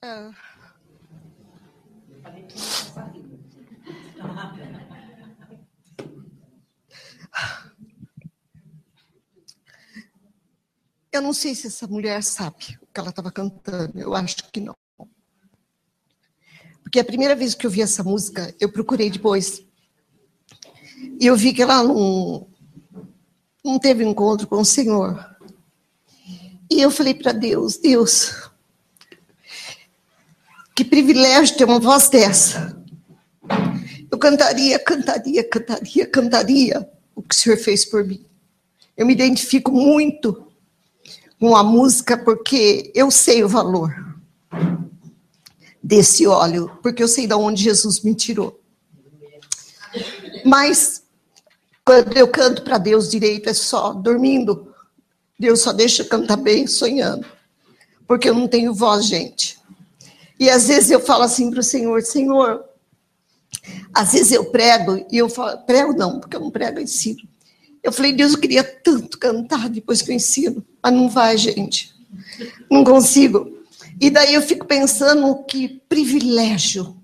Ah. Eu não sei se essa mulher sabe o que ela estava cantando, eu acho que não. Porque a primeira vez que eu vi essa música, eu procurei depois. E eu vi que ela não, não teve encontro com o Senhor. E eu falei para Deus: Deus, que privilégio ter uma voz dessa. Eu cantaria, cantaria, cantaria, cantaria o que o Senhor fez por mim. Eu me identifico muito com a música porque eu sei o valor desse óleo, porque eu sei de onde Jesus me tirou. Mas quando eu canto para Deus direito é só dormindo. Deus só deixa eu cantar bem sonhando. Porque eu não tenho voz, gente. E às vezes eu falo assim para o Senhor, Senhor, às vezes eu prego e eu falo, prego não, porque eu não prego, eu ensino. Eu falei, Deus, eu queria tanto cantar depois que eu ensino, mas não vai, gente. Não consigo. E daí eu fico pensando que privilégio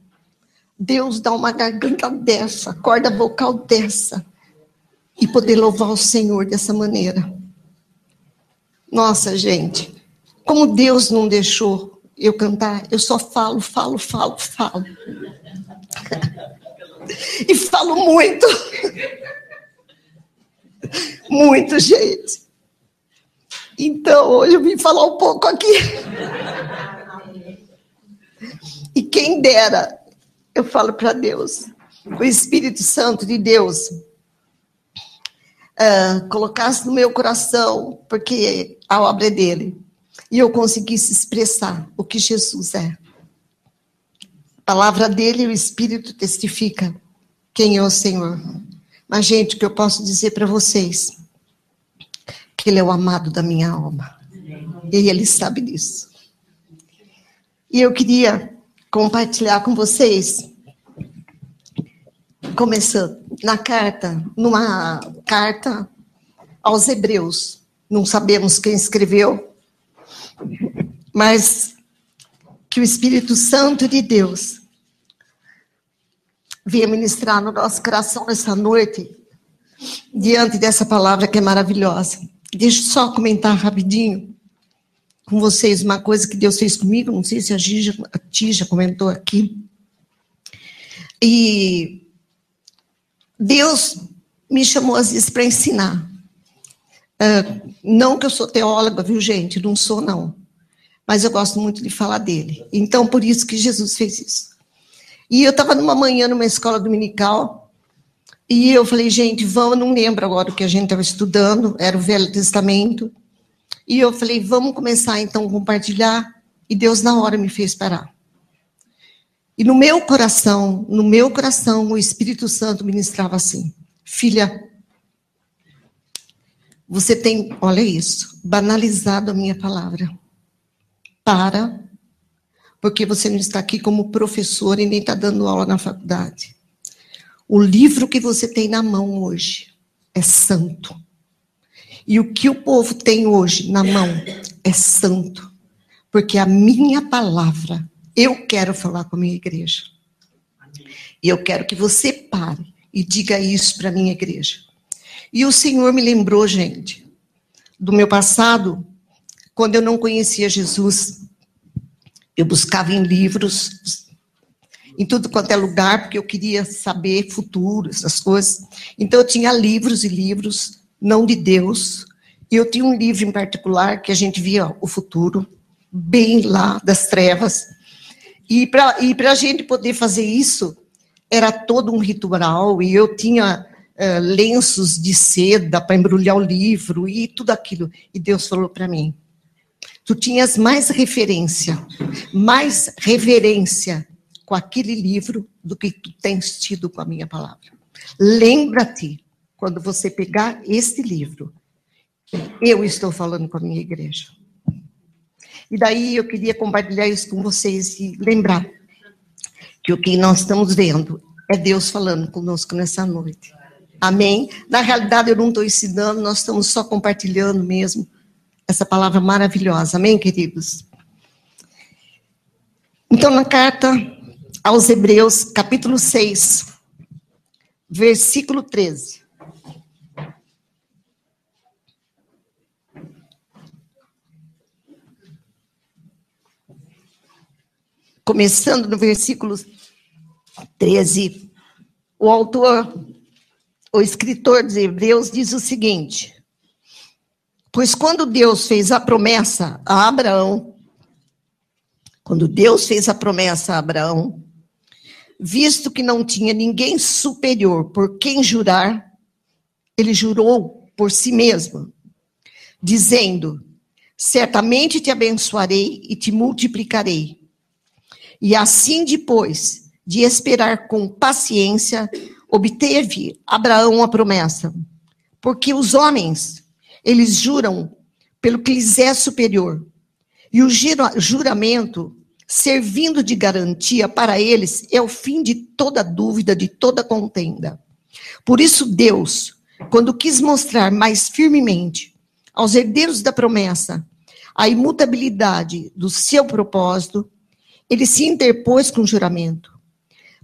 Deus dá uma garganta dessa, corda vocal dessa, e poder louvar o Senhor dessa maneira. Nossa, gente, como Deus não deixou eu cantar, eu só falo, falo, falo, falo. e falo muito. muito, gente. Então, hoje eu vim falar um pouco aqui. E quem dera, eu falo para Deus, o Espírito Santo de Deus uh, colocasse no meu coração, porque a obra é dele, e eu conseguisse expressar o que Jesus é. A palavra dele e o Espírito testifica quem é o Senhor. Mas, gente, o que eu posso dizer para vocês? Que ele é o amado da minha alma. E ele sabe disso. E eu queria compartilhar com vocês, começando na carta, numa carta aos Hebreus. Não sabemos quem escreveu, mas que o Espírito Santo de Deus venha ministrar no nosso coração nessa noite, diante dessa palavra que é maravilhosa. Deixa eu só comentar rapidinho com vocês uma coisa que Deus fez comigo, não sei se a, Gija, a comentou aqui. E Deus me chamou às vezes para ensinar. Uh, não que eu sou teóloga, viu, gente? Não sou, não. Mas eu gosto muito de falar dele. Então, por isso que Jesus fez isso. E eu estava numa manhã numa escola dominical, e eu falei, gente, vamos, não lembro agora o que a gente estava estudando, era o Velho Testamento. E eu falei, vamos começar então a compartilhar. E Deus na hora me fez parar. E no meu coração, no meu coração, o Espírito Santo ministrava assim: Filha, você tem, olha isso, banalizado a minha palavra. Para, porque você não está aqui como professor e nem está dando aula na faculdade. O livro que você tem na mão hoje é santo. E o que o povo tem hoje na mão é santo, porque a minha palavra, eu quero falar com a minha igreja. E eu quero que você pare e diga isso para a minha igreja. E o Senhor me lembrou, gente, do meu passado, quando eu não conhecia Jesus. Eu buscava em livros, em tudo quanto é lugar, porque eu queria saber futuro, essas coisas. Então eu tinha livros e livros não de Deus. E eu tinha um livro em particular que a gente via o futuro, bem lá das trevas. E para a gente poder fazer isso, era todo um ritual, e eu tinha uh, lenços de seda para embrulhar o livro e tudo aquilo. E Deus falou para mim: tu tinhas mais referência, mais reverência com aquele livro do que tu tens tido com a minha palavra. Lembra-te quando você pegar este livro, eu estou falando com a minha igreja. E daí eu queria compartilhar isso com vocês e lembrar que o que nós estamos vendo é Deus falando conosco nessa noite. Amém? Na realidade, eu não estou ensinando, nós estamos só compartilhando mesmo essa palavra maravilhosa. Amém, queridos? Então, na carta aos Hebreus, capítulo 6, versículo 13. Começando no versículo 13, o autor, o escritor dos Hebreus diz o seguinte: Pois quando Deus fez a promessa a Abraão, quando Deus fez a promessa a Abraão, visto que não tinha ninguém superior por quem jurar, ele jurou por si mesmo, dizendo: Certamente te abençoarei e te multiplicarei. E assim, depois de esperar com paciência, obteve Abraão a promessa. Porque os homens, eles juram pelo que lhes é superior. E o juramento servindo de garantia para eles, é o fim de toda dúvida, de toda contenda. Por isso, Deus, quando quis mostrar mais firmemente aos herdeiros da promessa a imutabilidade do seu propósito, ele se interpôs com juramento,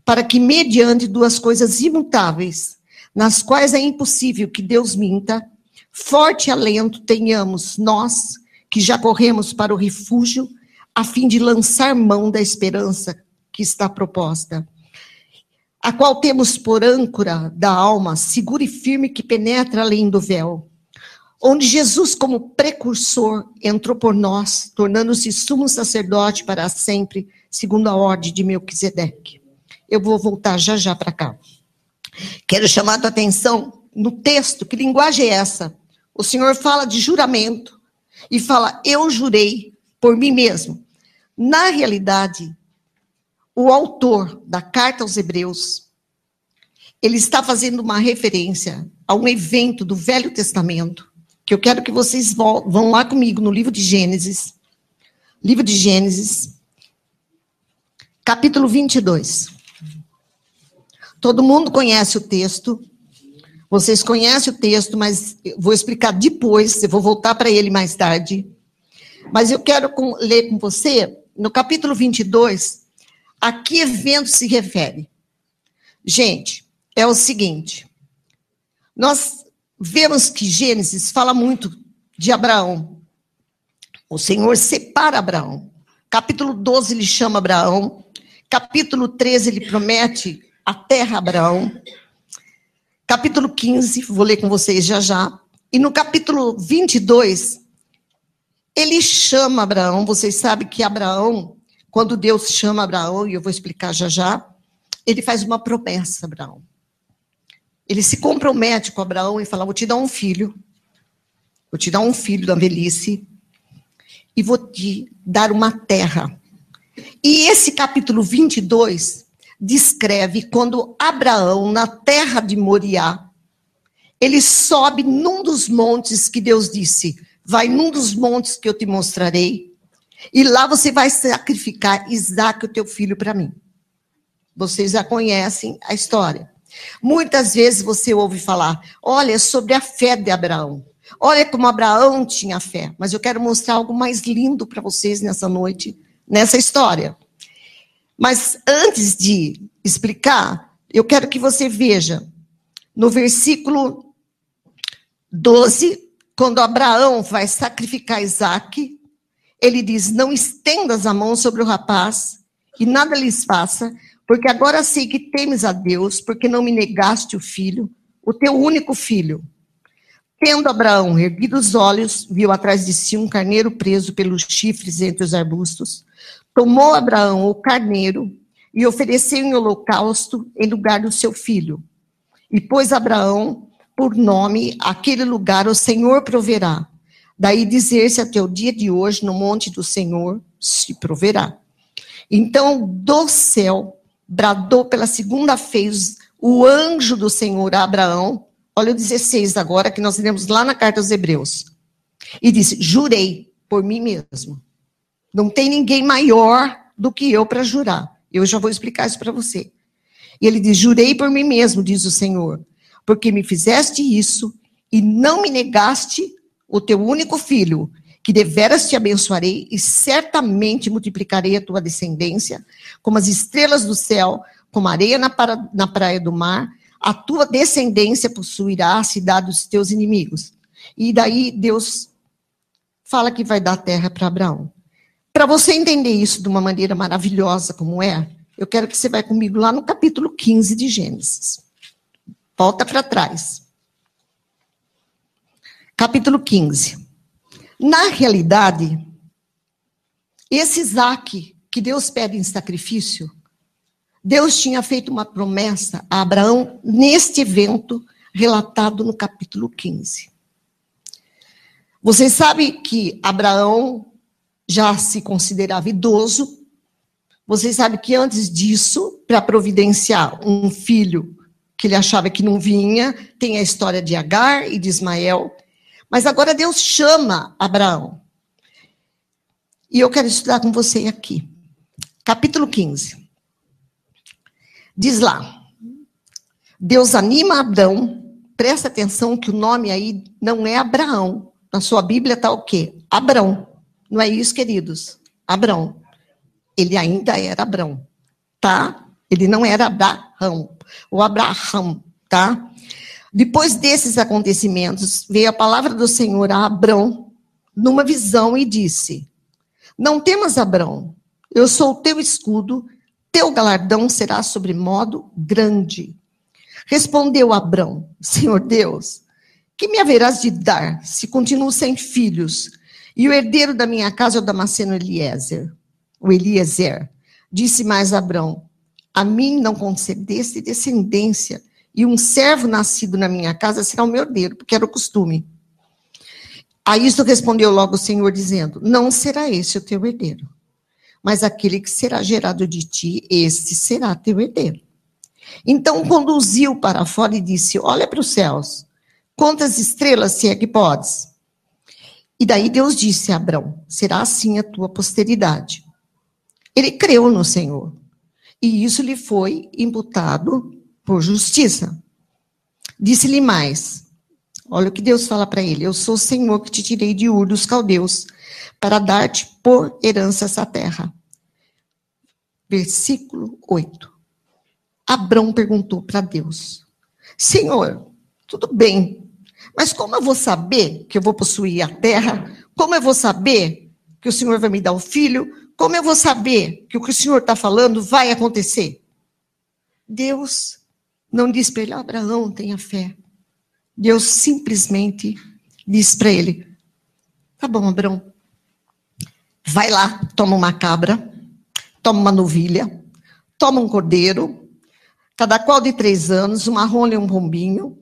para que, mediante duas coisas imutáveis, nas quais é impossível que Deus minta, forte alento tenhamos nós, que já corremos para o refúgio a fim de lançar mão da esperança que está proposta, a qual temos por âncora da alma, segura e firme que penetra além do véu, onde Jesus, como precursor, entrou por nós, tornando-se sumo sacerdote para sempre, segundo a ordem de Melquisedeque. Eu vou voltar já já para cá. Quero chamar a tua atenção no texto, que linguagem é essa? O Senhor fala de juramento e fala: Eu jurei por mim mesmo. Na realidade, o autor da carta aos Hebreus, ele está fazendo uma referência a um evento do Velho Testamento, que eu quero que vocês vão lá comigo no livro de Gênesis. Livro de Gênesis, capítulo 22. Todo mundo conhece o texto. Vocês conhecem o texto, mas vou explicar depois, eu vou voltar para ele mais tarde. Mas eu quero com, ler com você, no capítulo 22, a que evento se refere? Gente, é o seguinte: nós vemos que Gênesis fala muito de Abraão. O Senhor separa Abraão. Capítulo 12 ele chama Abraão. Capítulo 13 ele promete a terra Abraão. Capítulo 15, vou ler com vocês já já. E no capítulo 22, ele chama Abraão, vocês sabem que Abraão, quando Deus chama Abraão, e eu vou explicar já já, ele faz uma promessa, Abraão. Ele se compromete com Abraão e fala: Vou te dar um filho, vou te dar um filho da velhice, e vou te dar uma terra. E esse capítulo 22 descreve quando Abraão, na terra de Moriá, ele sobe num dos montes que Deus disse: vai num dos montes que eu te mostrarei, e lá você vai sacrificar Isaac, o teu filho, para mim. Vocês já conhecem a história. Muitas vezes você ouve falar, olha, sobre a fé de Abraão. Olha como Abraão tinha fé. Mas eu quero mostrar algo mais lindo para vocês nessa noite, nessa história. Mas antes de explicar, eu quero que você veja no versículo 12 quando Abraão vai sacrificar Isaac, ele diz: Não estendas a mão sobre o rapaz e nada lhes faça, porque agora sei que temes a Deus, porque não me negaste o filho, o teu único filho. Tendo Abraão erguido os olhos, viu atrás de si um carneiro preso pelos chifres entre os arbustos. Tomou Abraão o carneiro e ofereceu em holocausto em lugar do seu filho. E pôs Abraão por nome aquele lugar o Senhor proverá. Daí dizer-se até o dia de hoje, no monte do Senhor se proverá. Então, do céu, bradou pela segunda vez o anjo do Senhor a Abraão. Olha o 16 agora, que nós lemos lá na carta aos Hebreus. E disse: Jurei por mim mesmo. Não tem ninguém maior do que eu para jurar. Eu já vou explicar isso para você. E ele diz: Jurei por mim mesmo, diz o Senhor, porque me fizeste isso e não me negaste o teu único filho. que deveras te abençoarei e certamente multiplicarei a tua descendência, como as estrelas do céu, como areia na, na praia do mar, a tua descendência possuirá a cidade dos teus inimigos. E daí Deus fala que vai dar terra para Abraão. Para você entender isso de uma maneira maravilhosa como é, eu quero que você vá comigo lá no capítulo 15 de Gênesis. Volta para trás. Capítulo 15. Na realidade, esse Isaac que Deus pede em sacrifício, Deus tinha feito uma promessa a Abraão neste evento relatado no capítulo 15. Vocês sabem que Abraão já se considerava idoso. Vocês sabem que antes disso, para providenciar um filho que ele achava que não vinha, tem a história de Agar e de Ismael. Mas agora Deus chama Abraão. E eu quero estudar com você aqui. Capítulo 15. Diz lá: Deus anima Abraão. Presta atenção que o nome aí não é Abraão. Na sua Bíblia está o quê? Abrão. Não é isso, queridos? Abrão. Ele ainda era Abrão, tá? Ele não era Abraão. O Abraham, tá? Depois desses acontecimentos, veio a palavra do Senhor a Abrão numa visão e disse: Não temas, Abrão, eu sou o teu escudo, teu galardão será sobre modo grande. Respondeu Abrão: Senhor Deus, que me haverás de dar se continuo sem filhos? E o herdeiro da minha casa é o Damasceno Eliezer. O Eliezer. Disse mais Abrão: A mim não concedeste descendência e um servo nascido na minha casa será o meu herdeiro, porque era o costume. A isso respondeu logo o Senhor, dizendo: Não será esse o teu herdeiro, mas aquele que será gerado de ti, este será teu herdeiro. Então conduziu para fora e disse: Olha para os céus, quantas estrelas se é que podes? E daí Deus disse a Abraão: Será assim a tua posteridade. Ele creu no Senhor, e isso lhe foi imputado por justiça. Disse-lhe mais: Olha o que Deus fala para ele: Eu sou o Senhor que te tirei de Ur dos caldeus para dar-te por herança essa terra. Versículo 8. Abrão perguntou para Deus: Senhor, tudo bem, mas como eu vou saber que eu vou possuir a terra? Como eu vou saber que o Senhor vai me dar o filho? Como eu vou saber que o que o Senhor está falando vai acontecer? Deus não diz para ele, Abraão, tenha fé. Deus simplesmente diz para ele: Tá bom, Abraão, vai lá, toma uma cabra, toma uma novilha, toma um cordeiro, cada qual de três anos, uma rola e um pombinho.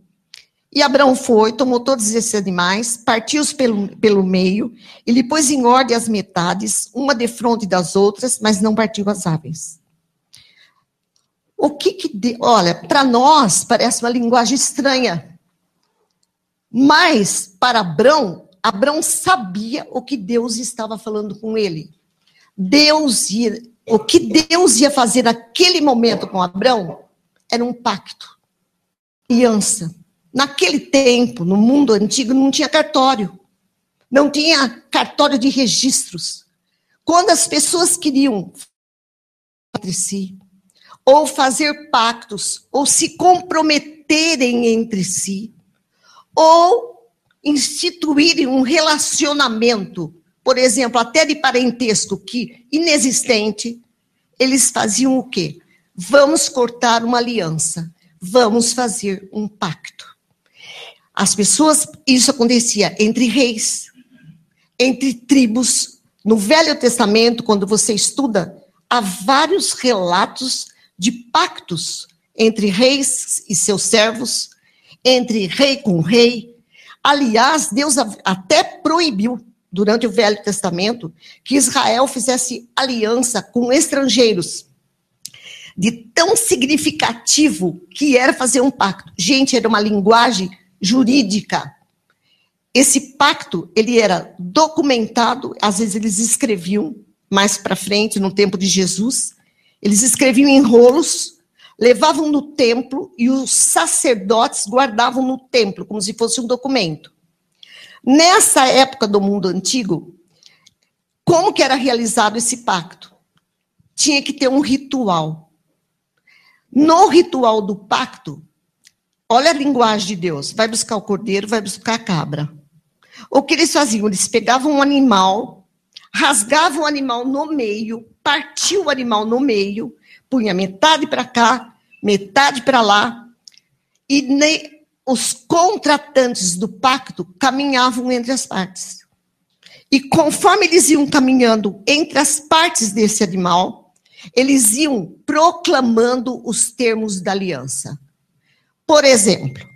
E Abraão foi, tomou todos esses animais, partiu-os pelo, pelo meio, e lhe pôs em ordem as metades, uma de frente das outras, mas não partiu as aves. O que que. De... Olha, para nós parece uma linguagem estranha. Mas para Abrão, Abrão sabia o que Deus estava falando com ele. Deus ia, o que Deus ia fazer naquele momento com Abrão era um pacto, aliança. Naquele tempo, no mundo antigo, não tinha cartório, não tinha cartório de registros. Quando as pessoas queriam entre si, ou fazer pactos, ou se comprometerem entre si, ou instituírem um relacionamento, por exemplo, até de parentesco que inexistente, eles faziam o quê? Vamos cortar uma aliança, vamos fazer um pacto. As pessoas, isso acontecia entre reis, entre tribos. No Velho Testamento, quando você estuda, há vários relatos de pactos entre reis e seus servos, entre rei com rei. Aliás, Deus até proibiu, durante o Velho Testamento, que Israel fizesse aliança com estrangeiros. De tão significativo que era fazer um pacto. Gente, era uma linguagem jurídica. Esse pacto, ele era documentado, às vezes eles escreviam mais para frente, no tempo de Jesus, eles escreviam em rolos, levavam no templo e os sacerdotes guardavam no templo, como se fosse um documento. Nessa época do mundo antigo, como que era realizado esse pacto? Tinha que ter um ritual. No ritual do pacto, olha a linguagem de Deus: vai buscar o cordeiro, vai buscar a cabra. O que eles faziam? Eles pegavam um animal, rasgavam o animal no meio, partiam o animal no meio, punha metade para cá, metade para lá, e os contratantes do pacto caminhavam entre as partes. E conforme eles iam caminhando entre as partes desse animal, eles iam proclamando os termos da aliança. Por exemplo,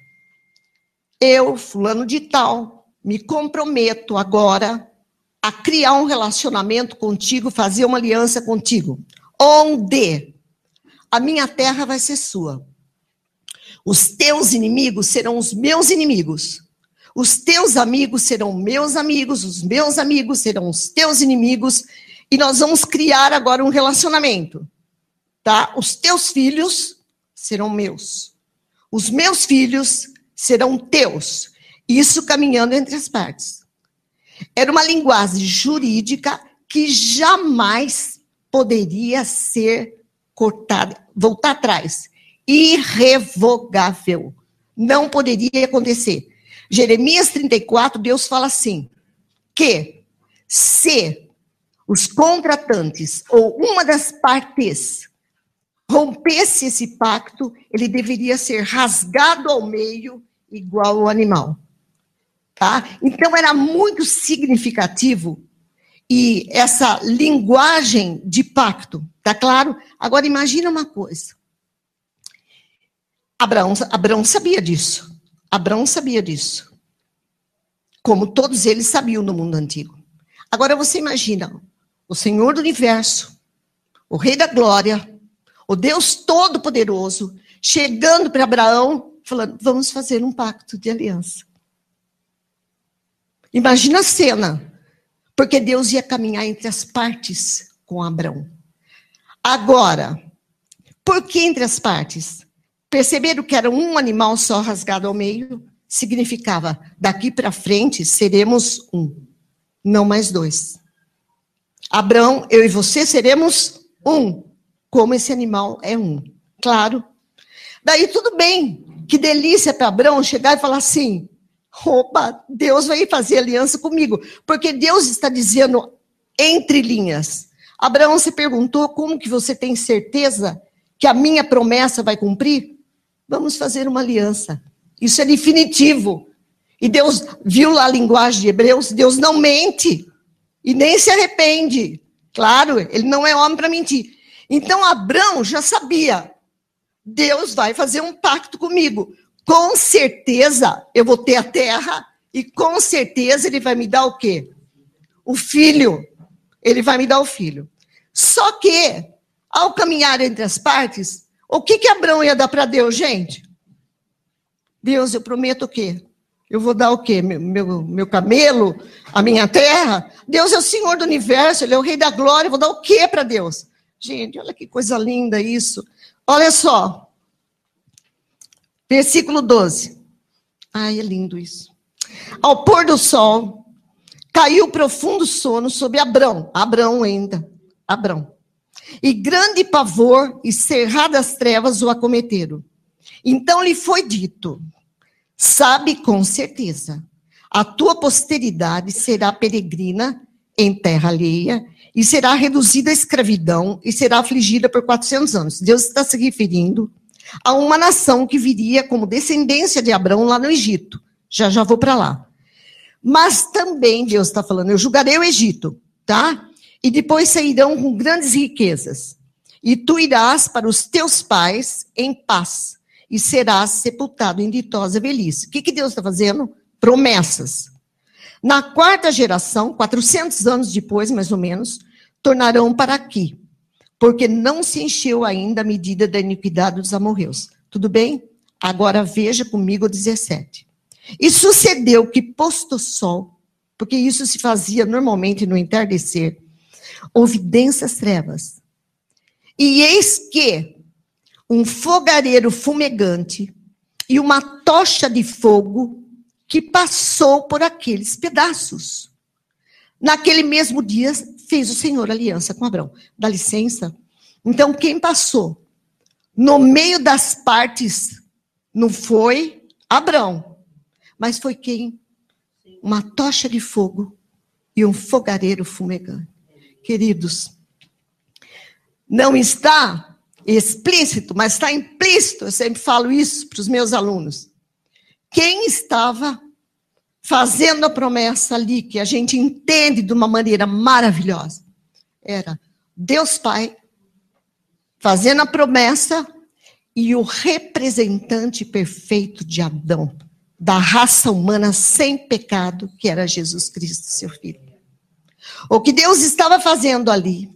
eu, fulano de tal, me comprometo agora a criar um relacionamento contigo, fazer uma aliança contigo, onde a minha terra vai ser sua. Os teus inimigos serão os meus inimigos. Os teus amigos serão meus amigos, os meus amigos serão os teus inimigos, e nós vamos criar agora um relacionamento. Tá? Os teus filhos serão meus. Os meus filhos serão teus. Isso caminhando entre as partes. Era uma linguagem jurídica que jamais poderia ser cortada, voltar atrás. Irrevogável. Não poderia acontecer. Jeremias 34, Deus fala assim: que se os contratantes ou uma das partes rompesse esse pacto, ele deveria ser rasgado ao meio, igual ao animal. Tá? Então era muito significativo e essa linguagem de pacto, tá claro? Agora imagina uma coisa. Abraão, Abraão sabia disso. Abraão sabia disso. Como todos eles sabiam no mundo antigo. Agora você imagina o Senhor do universo, o Rei da Glória, o Deus Todo-Poderoso, chegando para Abraão, falando: vamos fazer um pacto de aliança. Imagina a cena, porque Deus ia caminhar entre as partes com Abraão. Agora, por que entre as partes? Perceberam que era um animal só rasgado ao meio? Significava, daqui para frente seremos um, não mais dois. Abraão, eu e você seremos um, como esse animal é um. Claro. Daí tudo bem. Que delícia para Abraão chegar e falar assim: Opa, Deus vai fazer aliança comigo. Porque Deus está dizendo entre linhas. Abraão se perguntou como que você tem certeza que a minha promessa vai cumprir? Vamos fazer uma aliança. Isso é definitivo. E Deus viu lá a linguagem de Hebreus, Deus não mente e nem se arrepende. Claro, ele não é homem para mentir. Então Abraão já sabia. Deus vai fazer um pacto comigo com certeza eu vou ter a terra e com certeza ele vai me dar o quê? O filho. Ele vai me dar o filho. Só que, ao caminhar entre as partes, o que que Abraão ia dar para Deus, gente? Deus, eu prometo o quê? Eu vou dar o quê? Meu, meu, meu camelo? A minha terra? Deus é o Senhor do universo, Ele é o Rei da glória. Eu vou dar o quê para Deus? Gente, olha que coisa linda isso. Olha só. Versículo 12. Ai, é lindo isso. Ao pôr do sol, caiu profundo sono sobre Abrão. Abrão ainda. Abrão. E grande pavor e cerradas trevas o acometeram. Então lhe foi dito: Sabe com certeza, a tua posteridade será peregrina em terra alheia e será reduzida à escravidão e será afligida por 400 anos. Deus está se referindo a uma nação que viria como descendência de Abraão lá no Egito. Já já vou para lá. Mas também Deus está falando, eu julgarei o Egito, tá? E depois sairão com grandes riquezas. E tu irás para os teus pais em paz e serás sepultado em ditosa velhice. O que, que Deus está fazendo? Promessas. Na quarta geração, 400 anos depois, mais ou menos, tornarão para aqui porque não se encheu ainda a medida da iniquidade dos amorreus. Tudo bem? Agora veja comigo o 17. E sucedeu que, posto o sol, porque isso se fazia normalmente no entardecer, houve densas trevas. E eis que um fogareiro fumegante e uma tocha de fogo que passou por aqueles pedaços. Naquele mesmo dia, fez o Senhor aliança com Abraão. Dá licença? Então, quem passou no meio das partes não foi Abraão, mas foi quem? Uma tocha de fogo e um fogareiro fumegante. Queridos, não está explícito, mas está implícito. Eu sempre falo isso para os meus alunos. Quem estava fazendo a promessa ali, que a gente entende de uma maneira maravilhosa, era Deus Pai fazendo a promessa e o representante perfeito de Adão, da raça humana sem pecado, que era Jesus Cristo, seu filho. O que Deus estava fazendo ali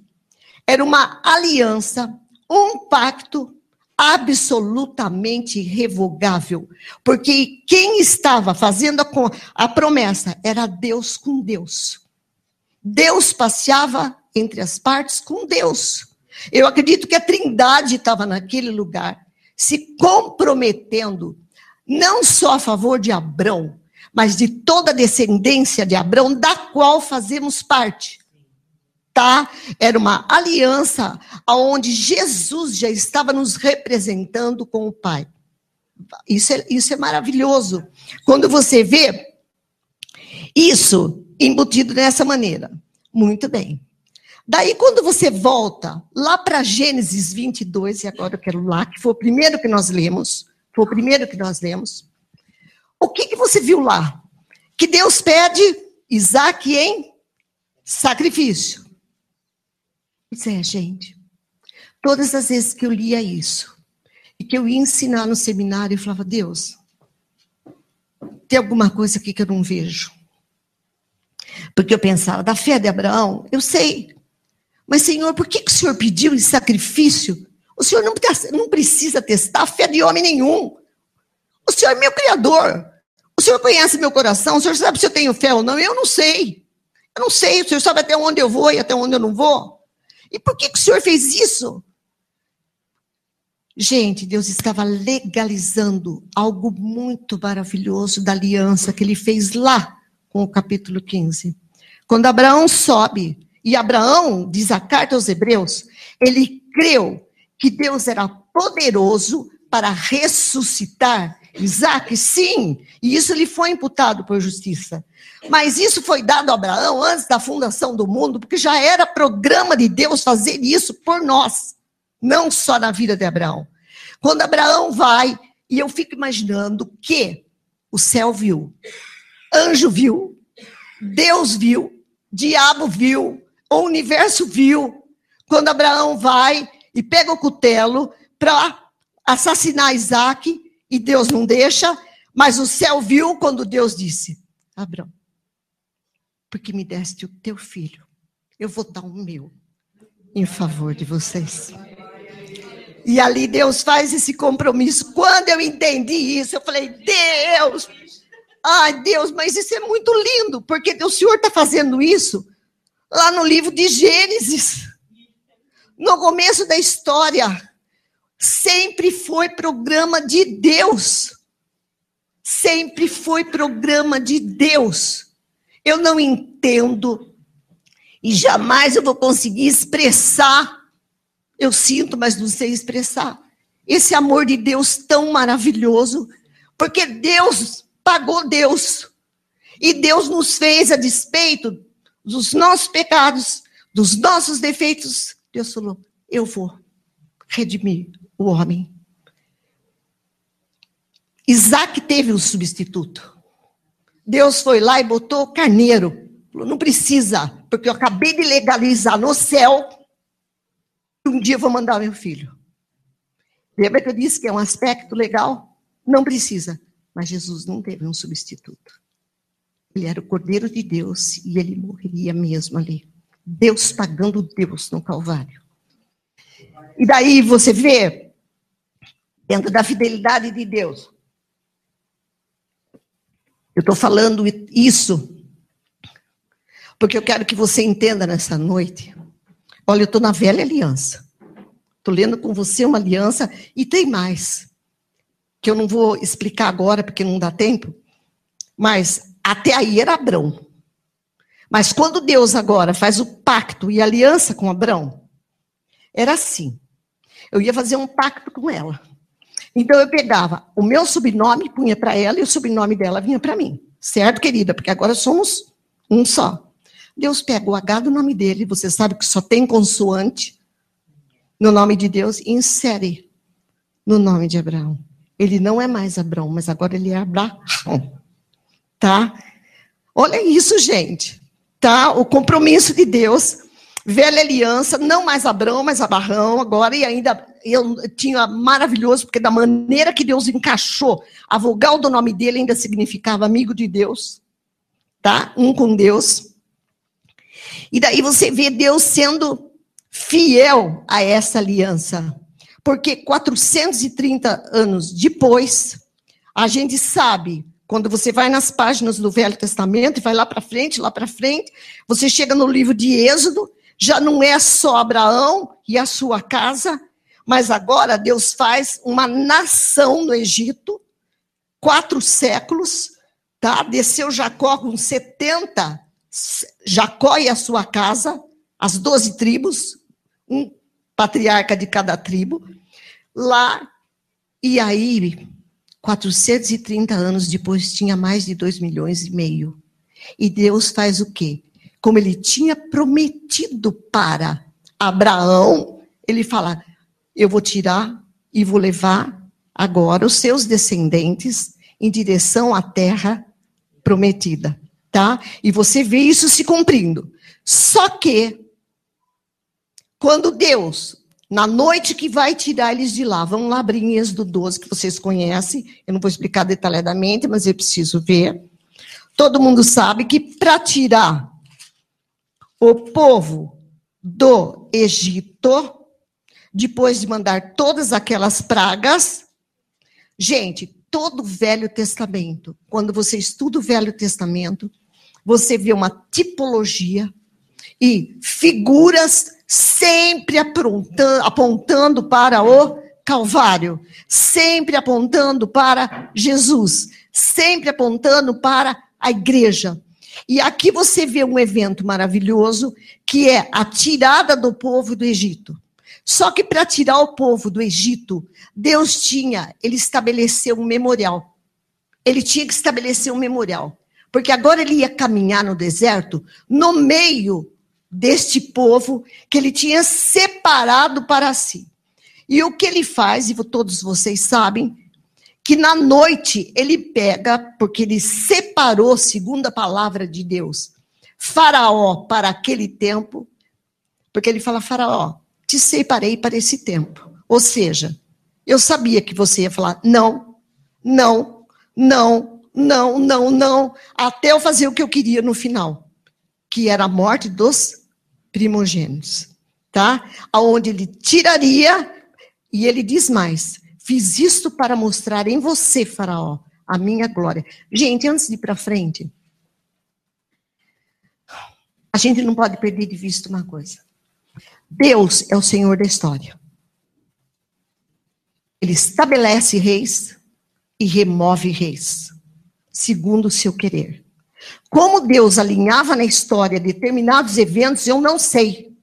era uma aliança, um pacto absolutamente irrevogável, porque quem estava fazendo a, a promessa era Deus com Deus. Deus passeava entre as partes com Deus. Eu acredito que a Trindade estava naquele lugar, se comprometendo, não só a favor de Abrão, mas de toda a descendência de Abrão, da qual fazemos parte tá? Era uma aliança onde Jesus já estava nos representando com o Pai. Isso é, isso é maravilhoso. Quando você vê isso embutido dessa maneira. Muito bem. Daí, quando você volta lá para Gênesis 22, e agora eu quero lá, que foi o primeiro que nós lemos, foi o primeiro que nós lemos. O que, que você viu lá? Que Deus pede Isaac em sacrifício. Pois é, gente. Todas as vezes que eu lia isso, e que eu ia ensinar no seminário, eu falava, Deus, tem alguma coisa aqui que eu não vejo. Porque eu pensava, da fé de Abraão, eu sei. Mas, Senhor, por que, que o Senhor pediu esse sacrifício? O Senhor não, não precisa testar a fé de homem nenhum. O Senhor é meu Criador. O Senhor conhece meu coração. O Senhor sabe se eu tenho fé ou não. Eu não sei. Eu não sei. O Senhor sabe até onde eu vou e até onde eu não vou. E por que, que o senhor fez isso? Gente, Deus estava legalizando algo muito maravilhoso da aliança que ele fez lá com o capítulo 15. Quando Abraão sobe, e Abraão, diz a carta aos Hebreus, ele creu que Deus era poderoso para ressuscitar Isaac, sim, e isso lhe foi imputado por justiça. Mas isso foi dado a Abraão antes da fundação do mundo, porque já era programa de Deus fazer isso por nós, não só na vida de Abraão. Quando Abraão vai, e eu fico imaginando que o céu viu, anjo viu, Deus viu, diabo viu, o universo viu, quando Abraão vai e pega o cutelo para assassinar Isaac, e Deus não deixa, mas o céu viu quando Deus disse: Abraão, porque me deste o teu filho, eu vou dar o meu em favor de vocês. E ali Deus faz esse compromisso. Quando eu entendi isso, eu falei: Deus, ai Deus, mas isso é muito lindo, porque o Senhor está fazendo isso lá no livro de Gênesis, no começo da história. Sempre foi programa de Deus. Sempre foi programa de Deus. Eu não entendo e jamais eu vou conseguir expressar. Eu sinto, mas não sei expressar. Esse amor de Deus tão maravilhoso, porque Deus pagou Deus. E Deus nos fez a despeito dos nossos pecados, dos nossos defeitos. Deus falou: Eu vou redimir o homem. Isaac teve um substituto. Deus foi lá e botou carneiro. Falou, não precisa, porque eu acabei de legalizar no céu. Um dia eu vou mandar meu filho. Lembra que eu disse que é um aspecto legal? Não precisa. Mas Jesus não teve um substituto. Ele era o Cordeiro de Deus e ele morreria mesmo ali. Deus pagando Deus no Calvário. E daí você vê dentro da fidelidade de Deus. Eu estou falando isso porque eu quero que você entenda nessa noite. Olha, eu estou na velha aliança. Estou lendo com você uma aliança e tem mais, que eu não vou explicar agora porque não dá tempo. Mas até aí era Abrão. Mas quando Deus agora faz o pacto e aliança com Abrão, era assim. Eu ia fazer um pacto com ela. Então eu pegava o meu sobrenome, punha para ela e o sobrenome dela vinha para mim. Certo, querida? Porque agora somos um só. Deus pega o H do nome dele, você sabe que só tem consoante no nome de Deus, e insere no nome de Abraão. Ele não é mais Abraão, mas agora ele é Abraão. Tá? Olha isso, gente. Tá? O compromisso de Deus velha aliança, não mais Abraão, mas Abarrão agora, e ainda eu tinha maravilhoso, porque da maneira que Deus encaixou, a vogal do nome dele ainda significava amigo de Deus, tá? Um com Deus. E daí você vê Deus sendo fiel a essa aliança. Porque 430 anos depois, a gente sabe, quando você vai nas páginas do Velho Testamento e vai lá para frente, lá para frente, você chega no livro de Êxodo, já não é só Abraão e a sua casa, mas agora Deus faz uma nação no Egito, quatro séculos, tá? Desceu Jacó com 70, Jacó e a sua casa, as doze tribos, um patriarca de cada tribo, lá, e aí, 430 anos depois, tinha mais de 2 milhões e meio. E Deus faz o quê? como ele tinha prometido para Abraão, ele fala: Eu vou tirar e vou levar agora os seus descendentes em direção à terra prometida, tá? E você vê isso se cumprindo. Só que quando Deus, na noite que vai tirar eles de lá, vamos lá abrir em Êxodo 12, que vocês conhecem, eu não vou explicar detalhadamente, mas eu preciso ver. Todo mundo sabe que para tirar o povo do Egito, depois de mandar todas aquelas pragas. Gente, todo o Velho Testamento, quando você estuda o Velho Testamento, você vê uma tipologia e figuras sempre apontando, para o Calvário, sempre apontando para Jesus, sempre apontando para a igreja. E aqui você vê um evento maravilhoso, que é a tirada do povo do Egito. Só que para tirar o povo do Egito, Deus tinha, ele estabeleceu um memorial. Ele tinha que estabelecer um memorial. Porque agora ele ia caminhar no deserto, no meio deste povo que ele tinha separado para si. E o que ele faz, e todos vocês sabem, que na noite ele pega, porque ele separou, segundo a palavra de Deus, Faraó para aquele tempo, porque ele fala: Faraó, te separei para esse tempo. Ou seja, eu sabia que você ia falar não, não, não, não, não, não, até eu fazer o que eu queria no final, que era a morte dos primogênitos, tá? Aonde ele tiraria e ele diz mais: Fiz isto para mostrar em você, Faraó, a minha glória. Gente, antes de ir para frente, a gente não pode perder de vista uma coisa. Deus é o Senhor da história. Ele estabelece reis e remove reis, segundo o seu querer. Como Deus alinhava na história determinados eventos, eu não sei.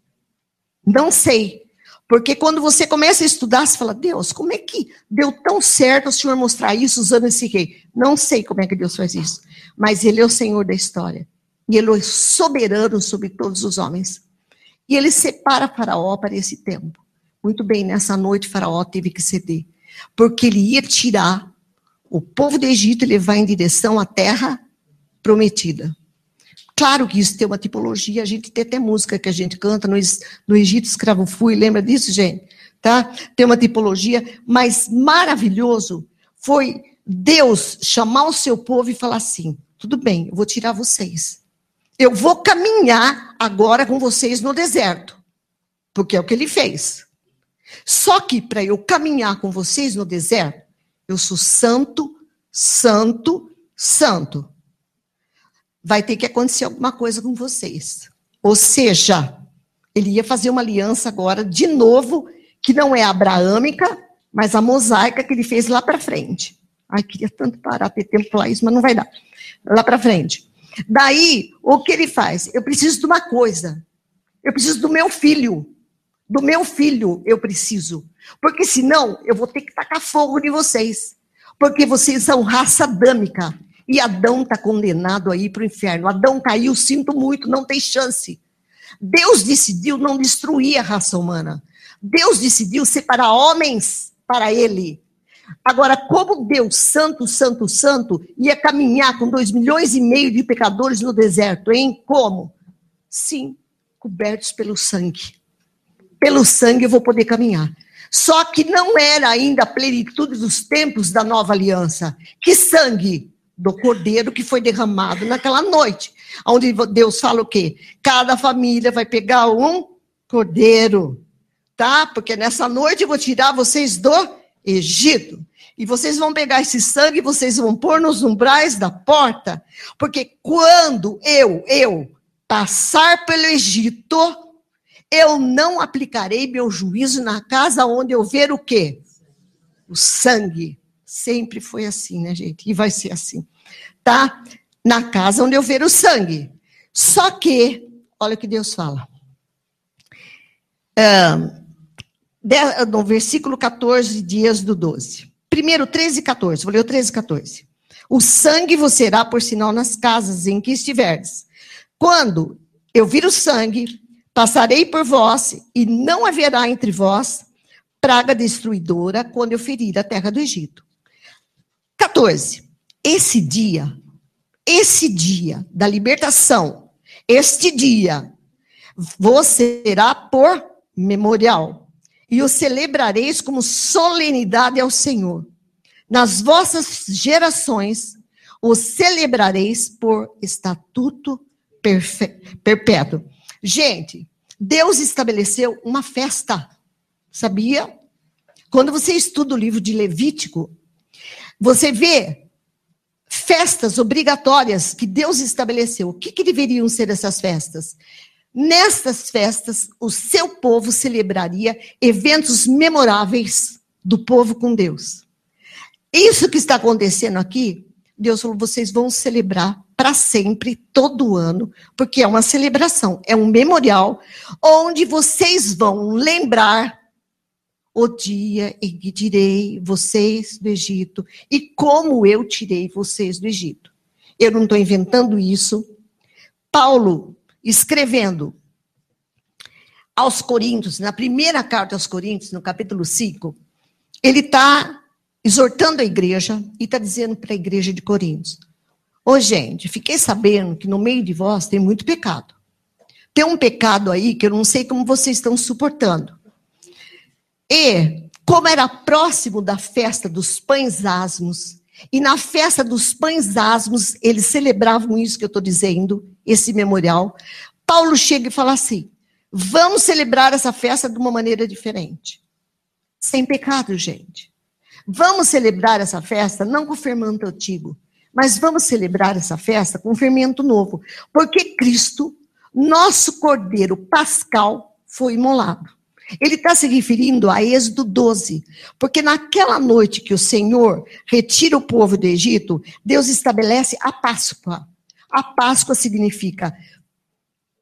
Não sei. Porque quando você começa a estudar, você fala, Deus, como é que deu tão certo o Senhor mostrar isso usando esse rei? Não sei como é que Deus faz isso. Mas Ele é o Senhor da história. E Ele é soberano sobre todos os homens. E Ele separa Faraó para esse tempo. Muito bem, nessa noite Faraó teve que ceder. Porque ele ia tirar o povo do Egito e levar em direção à terra prometida. Claro que isso tem uma tipologia, a gente tem até música que a gente canta no, no Egito escravo fui, lembra disso, gente? Tá? Tem uma tipologia, mas maravilhoso foi Deus chamar o seu povo e falar assim: tudo bem, eu vou tirar vocês. Eu vou caminhar agora com vocês no deserto, porque é o que ele fez. Só que para eu caminhar com vocês no deserto, eu sou santo, santo, santo vai ter que acontecer alguma coisa com vocês. Ou seja, ele ia fazer uma aliança agora, de novo, que não é abraâmica, mas a mosaica que ele fez lá para frente. Ai, queria tanto parar, ter tempo para isso, mas não vai dar. lá para frente. Daí, o que ele faz? Eu preciso de uma coisa. Eu preciso do meu filho. Do meu filho eu preciso. Porque senão eu vou ter que tacar fogo em vocês. Porque vocês são raça adâmica. E Adão está condenado aí para o inferno. Adão caiu, sinto muito, não tem chance. Deus decidiu não destruir a raça humana. Deus decidiu separar homens para ele. Agora, como Deus, santo, santo, santo, ia caminhar com dois milhões e meio de pecadores no deserto, hein? Como? Sim, cobertos pelo sangue. Pelo sangue eu vou poder caminhar. Só que não era ainda a plenitude dos tempos da nova aliança. Que sangue? Do cordeiro que foi derramado naquela noite. Onde Deus fala o quê? Cada família vai pegar um cordeiro, tá? Porque nessa noite eu vou tirar vocês do Egito. E vocês vão pegar esse sangue, vocês vão pôr nos umbrais da porta, porque quando eu, eu, passar pelo Egito, eu não aplicarei meu juízo na casa onde eu ver o quê? O sangue. Sempre foi assim, né, gente? E vai ser assim. Tá? Na casa onde eu ver o sangue. Só que, olha o que Deus fala. No versículo 14, dias do 12. Primeiro, 13 e 14. Vou ler o 13 e 14. O sangue vos será por sinal nas casas em que estiverdes. Quando eu vir o sangue, passarei por vós, e não haverá entre vós praga destruidora quando eu ferir a terra do Egito. 14. Esse dia, esse dia da libertação, este dia, vos será por memorial e o celebrareis como solenidade ao Senhor. Nas vossas gerações, o celebrareis por estatuto perpétuo. Gente, Deus estabeleceu uma festa, sabia? Quando você estuda o livro de Levítico, você vê festas obrigatórias que Deus estabeleceu. O que, que deveriam ser essas festas? Nestas festas, o seu povo celebraria eventos memoráveis do povo com Deus. Isso que está acontecendo aqui, Deus falou: vocês vão celebrar para sempre, todo ano, porque é uma celebração, é um memorial, onde vocês vão lembrar o dia em que tirei vocês do Egito e como eu tirei vocês do Egito. Eu não estou inventando isso. Paulo escrevendo aos Coríntios, na primeira carta aos Coríntios, no capítulo 5, ele está exortando a igreja e está dizendo para a igreja de Coríntios: Ô gente, fiquei sabendo que no meio de vós tem muito pecado. Tem um pecado aí que eu não sei como vocês estão suportando. E, como era próximo da festa dos pães asmos, e na festa dos pães asmos, eles celebravam isso que eu estou dizendo, esse memorial. Paulo chega e fala assim: vamos celebrar essa festa de uma maneira diferente. Sem pecado, gente. Vamos celebrar essa festa não com fermento antigo, mas vamos celebrar essa festa com fermento novo. Porque Cristo, nosso Cordeiro Pascal, foi imolado. Ele está se referindo a Êxodo 12, porque naquela noite que o Senhor retira o povo do Egito, Deus estabelece a Páscoa. A Páscoa significa: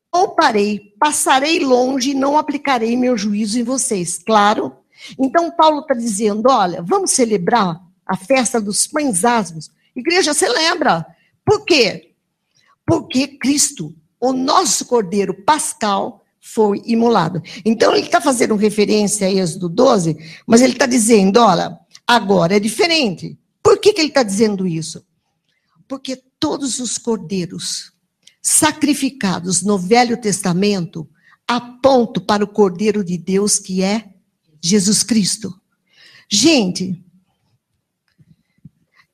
pouparei, passarei longe e não aplicarei meu juízo em vocês. Claro? Então, Paulo está dizendo: olha, vamos celebrar a festa dos pães asmos. Igreja, você lembra? Por quê? Porque Cristo, o nosso Cordeiro Pascal, foi imolado. Então, ele está fazendo referência a Êxodo 12, mas ele está dizendo: olha, agora é diferente. Por que, que ele está dizendo isso? Porque todos os cordeiros sacrificados no Velho Testamento apontam para o Cordeiro de Deus que é Jesus Cristo. Gente,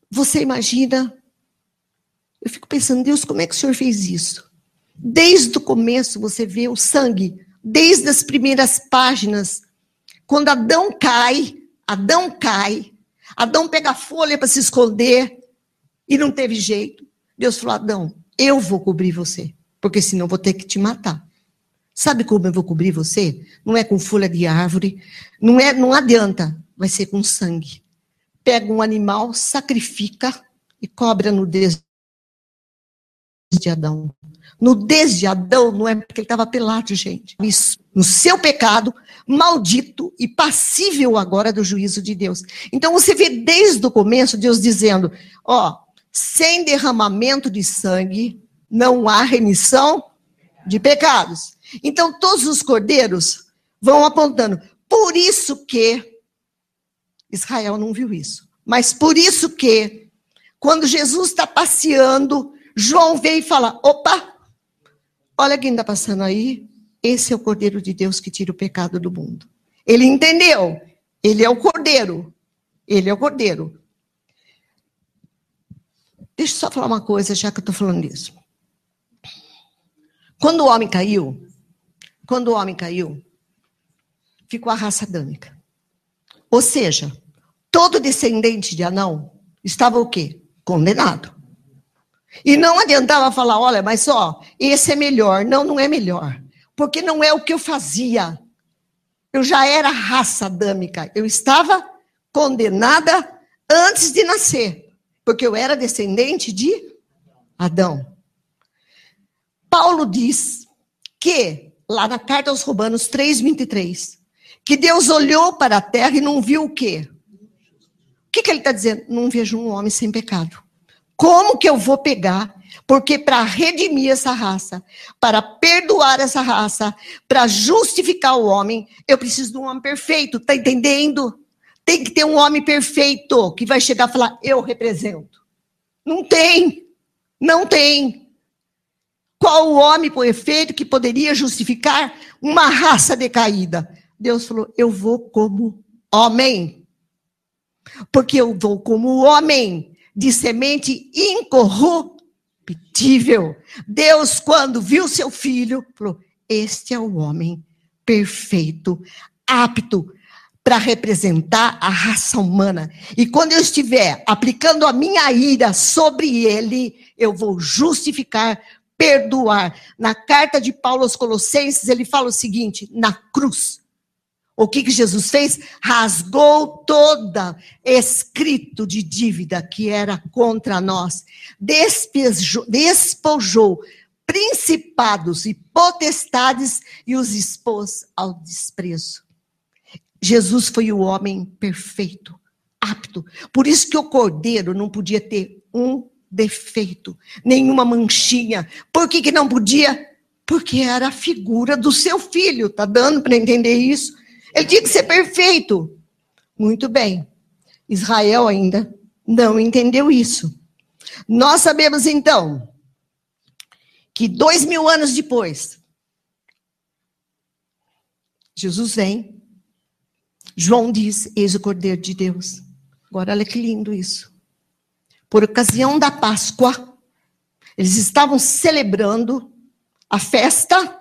você imagina? Eu fico pensando, Deus, como é que o Senhor fez isso? Desde o começo você vê o sangue, desde as primeiras páginas. Quando Adão cai, Adão cai, Adão pega a folha para se esconder e não teve jeito. Deus falou: Adão, eu vou cobrir você, porque senão vou ter que te matar. Sabe como eu vou cobrir você? Não é com folha de árvore, não é, não adianta, vai ser com sangue. Pega um animal, sacrifica e cobre a nudez desde Adão. No desde Adão não é porque ele estava pelado, gente. Isso, no seu pecado, maldito e passível agora do juízo de Deus. Então você vê desde o começo Deus dizendo: ó, sem derramamento de sangue não há remissão de pecados. Então todos os cordeiros vão apontando. Por isso que Israel não viu isso. Mas por isso que quando Jesus está passeando, João vem e fala: opa, olha quem está passando aí. Esse é o Cordeiro de Deus que tira o pecado do mundo. Ele entendeu. Ele é o Cordeiro. Ele é o Cordeiro. Deixa eu só falar uma coisa, já que eu estou falando disso. Quando o homem caiu, quando o homem caiu, ficou a raça adâmica. Ou seja, todo descendente de Anão estava o quê? Condenado. E não adiantava falar, olha, mas só, esse é melhor. Não, não é melhor. Porque não é o que eu fazia. Eu já era raça adâmica. Eu estava condenada antes de nascer. Porque eu era descendente de Adão. Paulo diz que, lá na carta aos Romanos 3,23, que Deus olhou para a terra e não viu o quê? O que, que ele está dizendo? Não vejo um homem sem pecado. Como que eu vou pegar? Porque para redimir essa raça, para perdoar essa raça, para justificar o homem, eu preciso de um homem perfeito, tá entendendo? Tem que ter um homem perfeito que vai chegar e falar: eu represento. Não tem. Não tem. Qual o homem perfeito que poderia justificar uma raça decaída? Deus falou: eu vou como homem. Porque eu vou como homem de semente incorruptível. Deus, quando viu seu filho, falou: Este é o homem perfeito, apto para representar a raça humana. E quando eu estiver aplicando a minha ira sobre ele, eu vou justificar, perdoar. Na carta de Paulo aos Colossenses, ele fala o seguinte: na cruz o que, que Jesus fez? Rasgou toda escrito de dívida que era contra nós, despejou, despojou principados e potestades e os expôs ao desprezo. Jesus foi o homem perfeito, apto. Por isso que o cordeiro não podia ter um defeito, nenhuma manchinha. Por que, que não podia? Porque era a figura do seu filho. Tá dando para entender isso? Ele tinha que ser perfeito. Muito bem. Israel ainda não entendeu isso. Nós sabemos então que dois mil anos depois, Jesus vem, João diz: Eis o Cordeiro de Deus. Agora, olha que lindo isso. Por ocasião da Páscoa, eles estavam celebrando a festa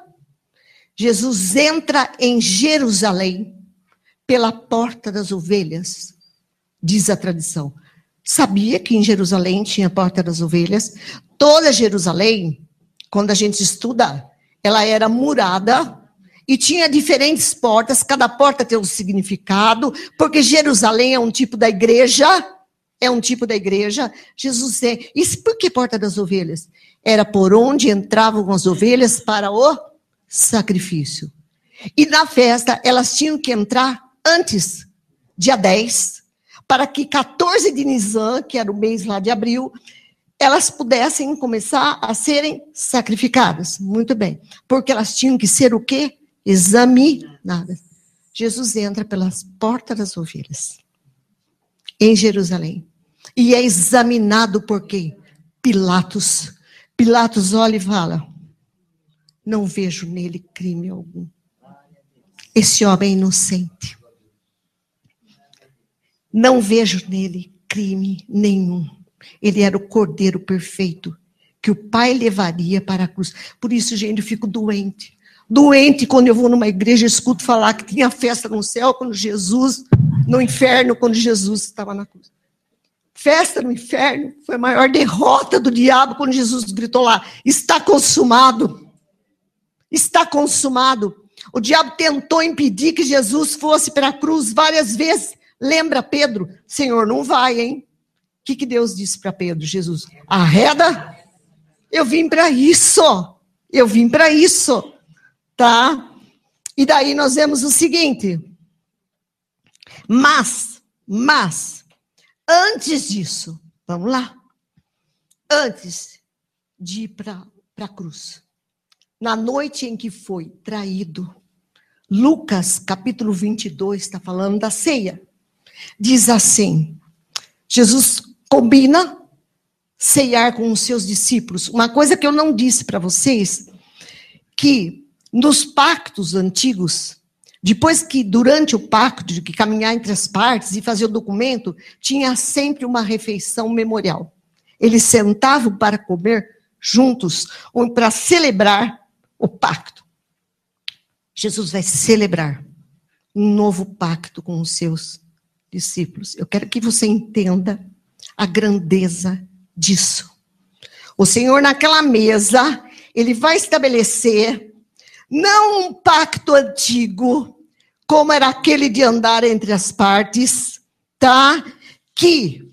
Jesus entra em Jerusalém pela porta das ovelhas, diz a tradição. Sabia que em Jerusalém tinha a porta das ovelhas? Toda Jerusalém, quando a gente estuda, ela era murada e tinha diferentes portas, cada porta tem um significado, porque Jerusalém é um tipo da igreja, é um tipo da igreja. Jesus é. E por que porta das ovelhas? Era por onde entravam as ovelhas para o sacrifício. E na festa, elas tinham que entrar antes, dia 10, para que 14 de Nisan, que era o mês lá de abril, elas pudessem começar a serem sacrificadas. Muito bem. Porque elas tinham que ser o quê? Examinadas. Jesus entra pelas portas das ovelhas em Jerusalém. E é examinado por quem? Pilatos. Pilatos olha e fala: não vejo nele crime algum. Esse homem é inocente. Não vejo nele crime nenhum. Ele era o cordeiro perfeito que o pai levaria para a cruz. Por isso, gente, eu fico doente. Doente quando eu vou numa igreja escuto falar que tinha festa no céu quando Jesus, no inferno, quando Jesus estava na cruz. Festa no inferno foi a maior derrota do diabo quando Jesus gritou lá: está consumado está consumado. O diabo tentou impedir que Jesus fosse para a cruz várias vezes. Lembra Pedro? Senhor, não vai, hein? O que, que Deus disse para Pedro? Jesus, arreda, Eu vim para isso. Eu vim para isso. Tá? E daí nós vemos o seguinte. Mas, mas, antes disso, vamos lá. Antes de ir para a cruz, na noite em que foi traído, Lucas capítulo 22 está falando da ceia. Diz assim: Jesus combina ceiar com os seus discípulos. Uma coisa que eu não disse para vocês, que nos pactos antigos, depois que durante o pacto de que caminhar entre as partes e fazer o documento, tinha sempre uma refeição memorial. Eles sentavam para comer juntos, ou para celebrar o pacto. Jesus vai celebrar um novo pacto com os seus discípulos. Eu quero que você entenda a grandeza disso. O Senhor, naquela mesa, ele vai estabelecer não um pacto antigo, como era aquele de andar entre as partes, tá? Que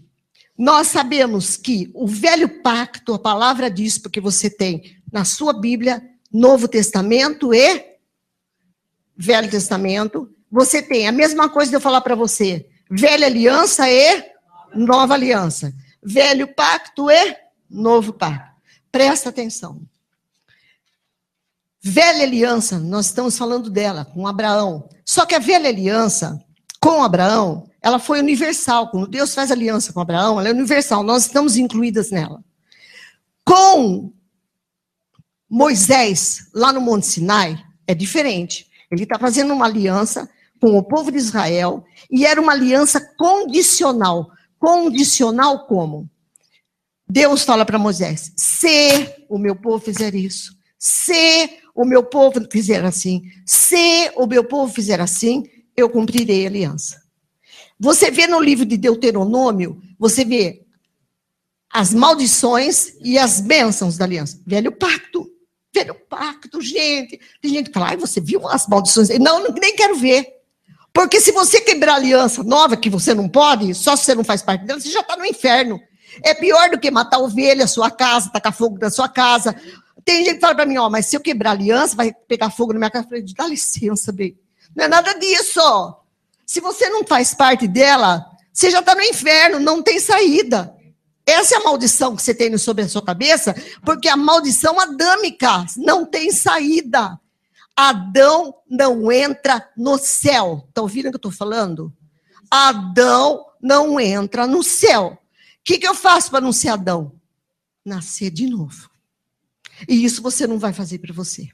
nós sabemos que o velho pacto, a palavra diz, porque você tem na sua Bíblia Novo Testamento e Velho Testamento. Você tem a mesma coisa de eu falar para você: velha aliança e nova aliança. Velho pacto e novo pacto. Presta atenção. Velha aliança, nós estamos falando dela com Abraão. Só que a velha aliança com Abraão, ela foi universal. Quando Deus faz aliança com Abraão, ela é universal. Nós estamos incluídas nela. Com Moisés, lá no Monte Sinai, é diferente. Ele está fazendo uma aliança com o povo de Israel e era uma aliança condicional. Condicional como? Deus fala para Moisés: se o meu povo fizer isso, se o meu povo fizer assim, se o meu povo fizer assim, eu cumprirei a aliança. Você vê no livro de Deuteronômio, você vê as maldições e as bênçãos da aliança. Velho pacto. Velho pacto, gente. Tem gente que fala, você viu as maldições? Não, nem quero ver. Porque se você quebrar a aliança nova, que você não pode, só se você não faz parte dela, você já está no inferno. É pior do que matar ovelha, sua casa, tacar fogo na sua casa. Tem gente que fala para mim, ó, mas se eu quebrar aliança, vai pegar fogo na minha casa. Eu falei, dá licença, bem. Não é nada disso. Se você não faz parte dela, você já está no inferno, não tem saída. Essa é a maldição que você tem sobre a sua cabeça, porque a maldição adâmica não tem saída. Adão não entra no céu. Está ouvindo o que eu estou falando? Adão não entra no céu. O que, que eu faço para não ser Adão? Nascer de novo. E isso você não vai fazer para você.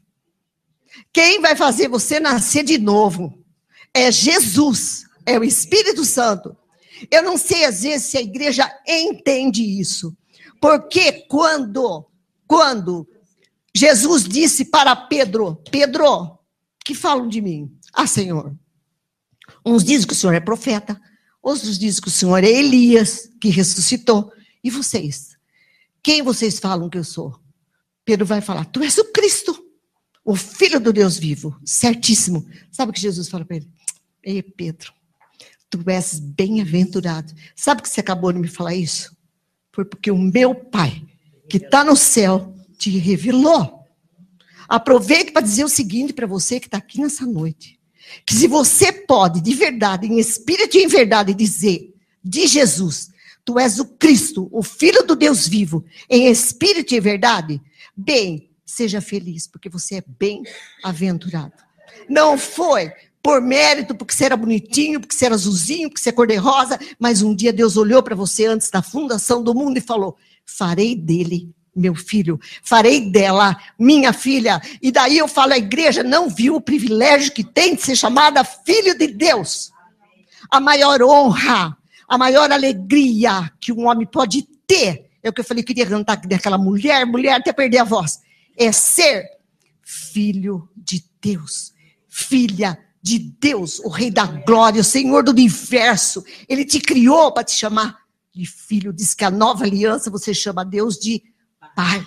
Quem vai fazer você nascer de novo é Jesus, é o Espírito Santo. Eu não sei às vezes se a igreja entende isso. Porque quando quando Jesus disse para Pedro, Pedro, que falam de mim? Ah, Senhor. Uns dizem que o Senhor é profeta, outros dizem que o Senhor é Elias, que ressuscitou. E vocês? Quem vocês falam que eu sou? Pedro vai falar: Tu és o Cristo, o Filho do Deus vivo. Certíssimo. Sabe o que Jesus fala para ele? Ei, Pedro, tu és bem-aventurado. Sabe que você acabou de me falar isso? Foi porque o meu Pai, que está no céu, te revelou. Aproveite para dizer o seguinte para você que está aqui nessa noite: que se você pode, de verdade, em espírito e em verdade, dizer de Jesus, tu és o Cristo, o Filho do Deus vivo, em espírito e verdade, bem, seja feliz, porque você é bem-aventurado. Não foi por mérito, porque você era bonitinho, porque você era azulzinho, porque você é cor-de-rosa, mas um dia Deus olhou para você antes da fundação do mundo e falou: farei dele meu filho, farei dela minha filha. E daí eu falo: a igreja não viu o privilégio que tem de ser chamada filho de Deus. A maior honra, a maior alegria que um homem pode ter, é o que eu falei, queria cantar daquela mulher, mulher até perder a voz, é ser filho de Deus, filha de Deus, o Rei da Glória, o Senhor do universo. Ele te criou para te chamar de filho. Diz que a nova aliança você chama Deus de Pai.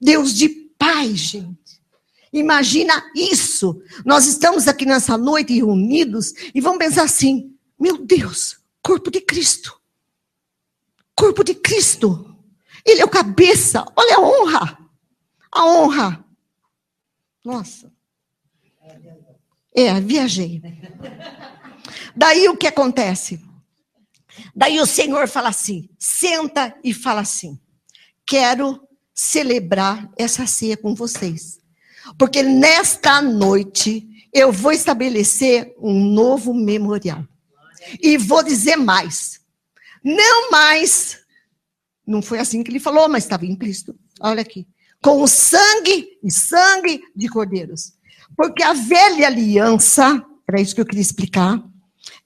Deus de Pai, gente. Imagina isso. Nós estamos aqui nessa noite reunidos e vamos pensar assim: meu Deus, corpo de Cristo. Corpo de Cristo. Ele é o cabeça. Olha a honra. A honra. Nossa. É, viajei. Daí o que acontece? Daí o Senhor fala assim: senta e fala assim: quero celebrar essa ceia com vocês. Porque nesta noite eu vou estabelecer um novo memorial. E vou dizer mais. Não mais. Não foi assim que ele falou, mas estava implícito. Olha aqui. Com o sangue e sangue de cordeiros. Porque a velha aliança, era isso que eu queria explicar,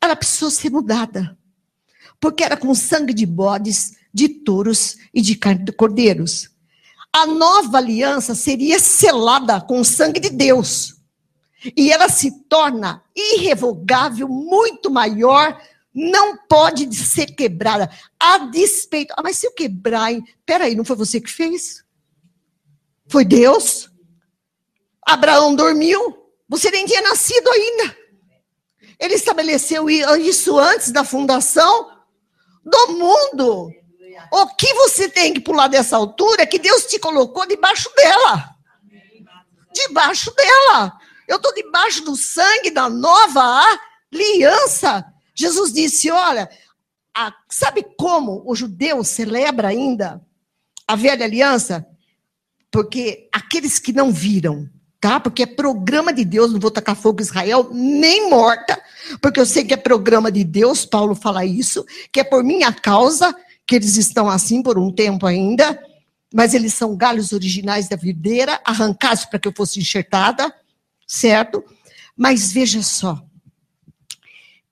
ela precisou ser mudada. Porque era com sangue de bodes, de touros e de cordeiros. A nova aliança seria selada com o sangue de Deus. E ela se torna irrevogável, muito maior, não pode ser quebrada. A despeito. Ah, mas se eu quebrar, hein? peraí, não foi você que fez? Foi Deus? Abraão dormiu. Você nem tinha nascido ainda. Ele estabeleceu isso antes da fundação do mundo. O que você tem que pular dessa altura é que Deus te colocou debaixo dela. Debaixo dela. Eu estou debaixo do sangue da nova aliança. Jesus disse: Olha, a, sabe como o judeu celebra ainda a velha aliança? Porque aqueles que não viram, tá? Porque é programa de Deus, não vou tacar fogo em Israel, nem morta, porque eu sei que é programa de Deus, Paulo fala isso, que é por minha causa que eles estão assim por um tempo ainda, mas eles são galhos originais da videira, arrancados para que eu fosse enxertada certo? Mas veja só.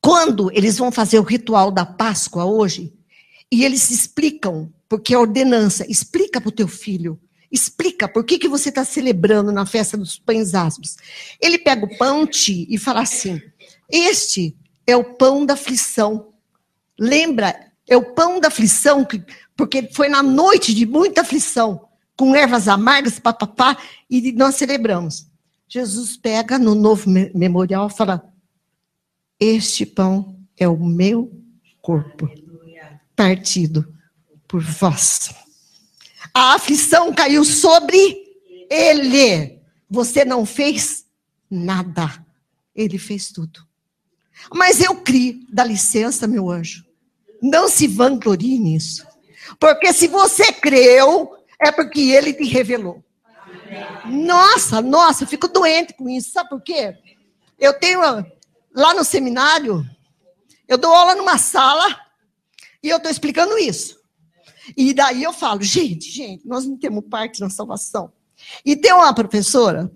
Quando eles vão fazer o ritual da Páscoa hoje, e eles explicam, porque é ordenança, explica para o teu filho, explica por que, que você está celebrando na festa dos pães asmos. Ele pega o pão ti, e fala assim: Este é o pão da aflição. Lembra? É o pão da aflição, porque foi na noite de muita aflição, com ervas amargas, papapá, e nós celebramos. Jesus pega no novo memorial e fala: Este pão é o meu corpo, partido por vós. A aflição caiu sobre ele. Você não fez nada. Ele fez tudo. Mas eu criei, dá licença, meu anjo. Não se vanglorie nisso. Porque se você creu, é porque ele te revelou. Nossa, nossa, eu fico doente com isso. Sabe por quê? Eu tenho lá no seminário, eu dou aula numa sala e eu estou explicando isso. E daí eu falo, gente, gente, nós não temos parte na salvação. E tem uma professora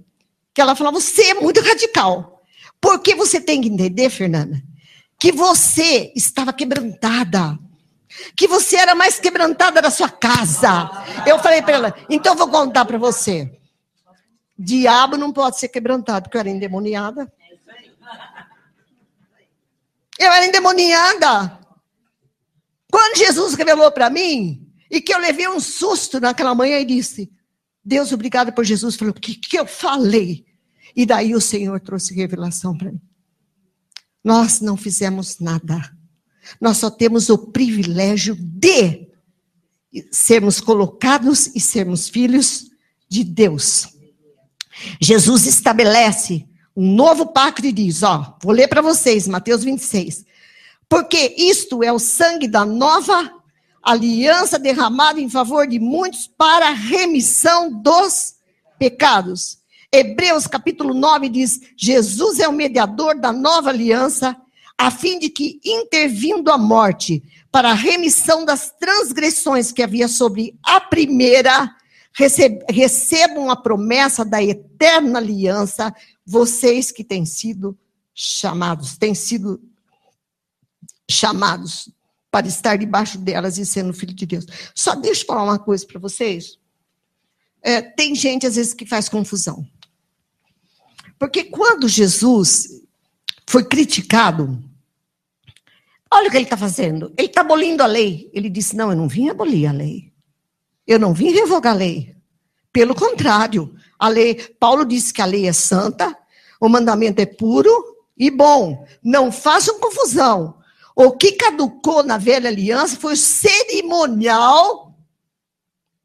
que ela fala, você é muito radical. Porque você tem que entender, Fernanda, que você estava quebrantada. Que você era mais quebrantada da sua casa. Eu falei para ela, então vou contar para você. Diabo não pode ser quebrantado, porque eu era endemoniada. Eu era endemoniada. Quando Jesus revelou para mim, e que eu levei um susto naquela manhã e disse: Deus, obrigado por Jesus. Falou: O que, que eu falei? E daí o Senhor trouxe revelação para mim. Nós não fizemos nada. Nós só temos o privilégio de sermos colocados e sermos filhos de Deus. Jesus estabelece um novo pacto e diz: Ó, vou ler para vocês, Mateus 26. Porque isto é o sangue da nova aliança derramada em favor de muitos para a remissão dos pecados. Hebreus capítulo 9 diz: Jesus é o mediador da nova aliança, a fim de que, intervindo a morte, para a remissão das transgressões que havia sobre a primeira, recebam a promessa da eterna aliança, vocês que têm sido chamados, têm sido chamados para estar debaixo delas e sendo filho de Deus. Só deixa eu falar uma coisa para vocês. É, tem gente, às vezes, que faz confusão. Porque quando Jesus foi criticado, olha o que ele está fazendo. Ele está abolindo a lei. Ele disse: Não, eu não vim abolir a lei. Eu não vim revogar a lei. Pelo contrário, a lei, Paulo disse que a lei é santa, o mandamento é puro e bom. Não façam confusão. O que caducou na velha aliança foi o cerimonial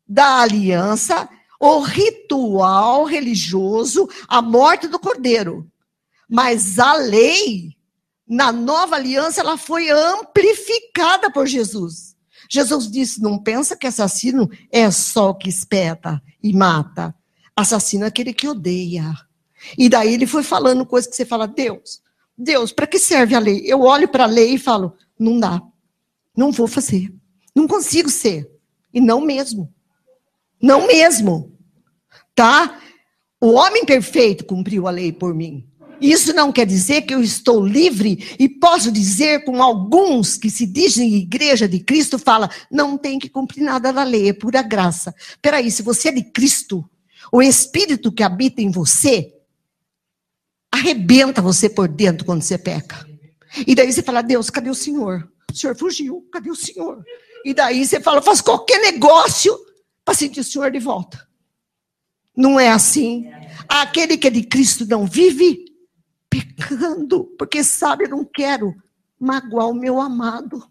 da aliança, o ritual religioso, a morte do cordeiro. Mas a lei, na nova aliança, ela foi amplificada por Jesus. Jesus disse: não pensa que assassino é só o que espeta e mata. Assassino é aquele que odeia. E daí ele foi falando coisas que você fala, Deus, Deus, para que serve a lei? Eu olho para a lei e falo, não dá. Não vou fazer. Não consigo ser. E não mesmo. Não mesmo. Tá? O homem perfeito cumpriu a lei por mim. Isso não quer dizer que eu estou livre e posso dizer com alguns que se dizem igreja de Cristo, fala, não tem que cumprir nada da lei, é pura graça. Peraí, se você é de Cristo, o Espírito que habita em você arrebenta você por dentro quando você peca. E daí você fala, Deus, cadê o Senhor? O Senhor fugiu, cadê o Senhor? E daí você fala, faz qualquer negócio para sentir o Senhor de volta. Não é assim. Aquele que é de Cristo não vive pecando, porque sabe, eu não quero magoar o meu amado.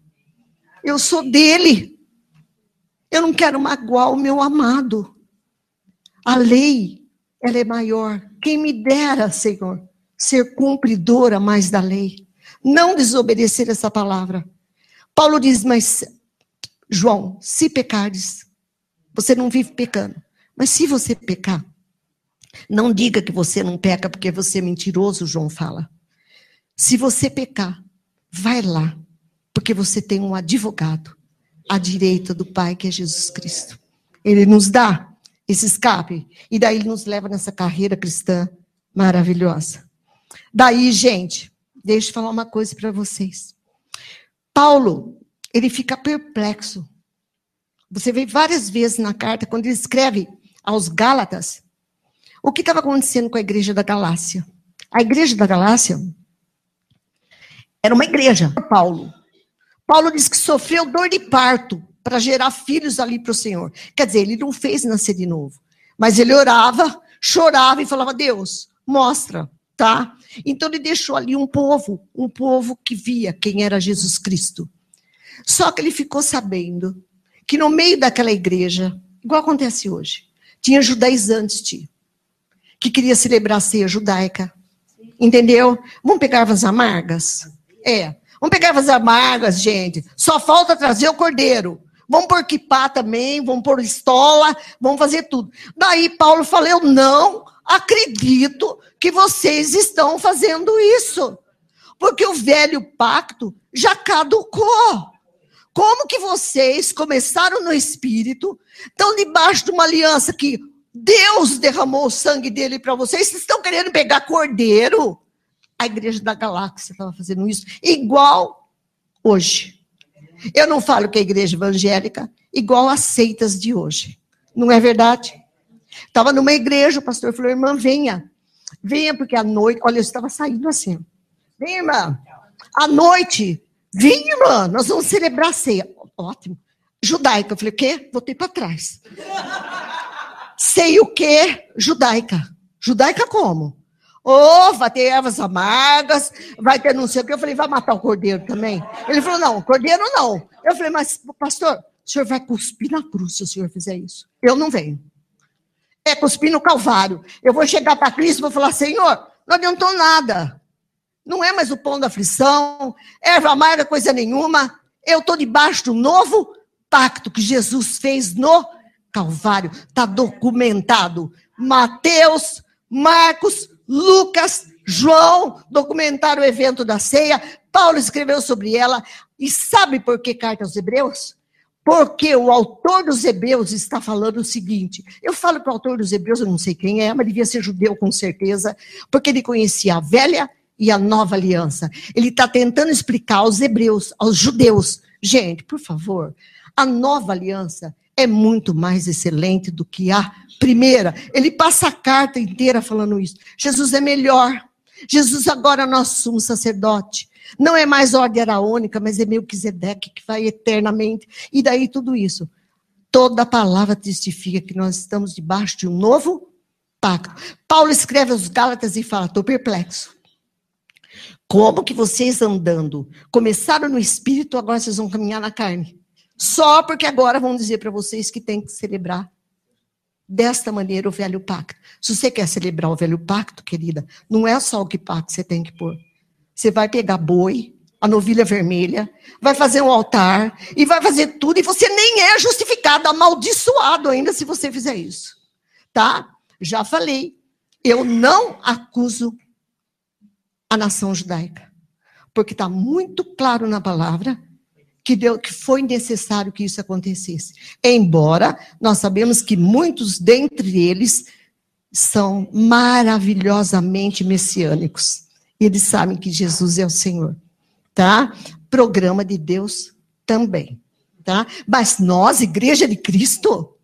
Eu sou dele. Eu não quero magoar o meu amado. A lei, ela é maior. Quem me dera, Senhor, ser cumpridora mais da lei. Não desobedecer essa palavra. Paulo diz, mas, João, se pecares, você não vive pecando. Mas se você pecar, não diga que você não peca porque você é mentiroso, João fala. Se você pecar, vai lá, porque você tem um advogado à direita do Pai, que é Jesus Cristo. Ele nos dá esse escape e daí ele nos leva nessa carreira cristã maravilhosa. Daí, gente, deixa eu falar uma coisa para vocês. Paulo, ele fica perplexo. Você vê várias vezes na carta, quando ele escreve aos Gálatas, o que estava acontecendo com a igreja da Galácia? A igreja da Galácia era uma igreja, Paulo. Paulo diz que sofreu dor de parto para gerar filhos ali para o Senhor. Quer dizer, ele não fez nascer de novo. Mas ele orava, chorava e falava: Deus, mostra, tá? Então ele deixou ali um povo, um povo que via quem era Jesus Cristo. Só que ele ficou sabendo que no meio daquela igreja, igual acontece hoje, tinha judaizantes, tio que queria celebrar a ceia judaica. Entendeu? Vamos pegar as amargas? É. Vamos pegar as amargas, gente. Só falta trazer o cordeiro. Vamos pôr quipá também, vamos pôr estola, vamos fazer tudo. Daí Paulo falou: Eu não acredito que vocês estão fazendo isso. Porque o velho pacto já caducou. Como que vocês começaram no espírito, estão debaixo de uma aliança que Deus derramou o sangue dele para vocês. Vocês estão querendo pegar cordeiro? A igreja da galáxia estava fazendo isso, igual hoje. Eu não falo que é igreja evangélica, igual as seitas de hoje. Não é verdade? Estava numa igreja, o pastor falou: irmã, venha. Venha, porque à noite. Olha, eu estava saindo assim. Vem, irmã. À noite. Vem, irmã, nós vamos celebrar a ceia. Ótimo. Judaica. Eu falei: o quê? Voltei para trás. Sei o que? Judaica. Judaica como? Oh, vai ter ervas amargas, vai ter não sei o que. Eu falei, vai matar o cordeiro também? Ele falou, não, cordeiro não. Eu falei, mas, pastor, o senhor vai cuspir na cruz se o senhor fizer isso. Eu não venho. É cuspir no Calvário. Eu vou chegar para Cristo e vou falar, Senhor, não adiantou nada. Não é mais o pão da aflição, erva amarga, coisa nenhuma. Eu estou debaixo do novo pacto que Jesus fez no Calvário, está documentado. Mateus, Marcos, Lucas, João documentaram o evento da ceia. Paulo escreveu sobre ela. E sabe por que carta aos Hebreus? Porque o autor dos Hebreus está falando o seguinte. Eu falo para o autor dos Hebreus, eu não sei quem é, mas devia ser judeu com certeza, porque ele conhecia a velha e a nova aliança. Ele está tentando explicar aos hebreus, aos judeus. Gente, por favor, a nova aliança é muito mais excelente do que a primeira. Ele passa a carta inteira falando isso. Jesus é melhor. Jesus agora é nosso sumo sacerdote. Não é mais ordem araônica, mas é Melquisedeque que vai eternamente. E daí tudo isso. Toda palavra testifica que nós estamos debaixo de um novo pacto. Paulo escreve aos Gálatas e fala: estou perplexo. Como que vocês andando começaram no espírito, agora vocês vão caminhar na carne? Só porque agora vão dizer para vocês que tem que celebrar desta maneira o velho pacto. Se você quer celebrar o velho pacto, querida, não é só o que pacto você tem que pôr. Você vai pegar boi, a novilha vermelha, vai fazer um altar e vai fazer tudo, e você nem é justificado, amaldiçoado ainda se você fizer isso. Tá? Já falei. Eu não acuso a nação judaica. Porque está muito claro na palavra que, deu, que foi necessário que isso acontecesse. Embora nós sabemos que muitos dentre eles são maravilhosamente messiânicos. Eles sabem que Jesus é o Senhor tá? Programa de Deus também, tá? Mas nós, Igreja de Cristo,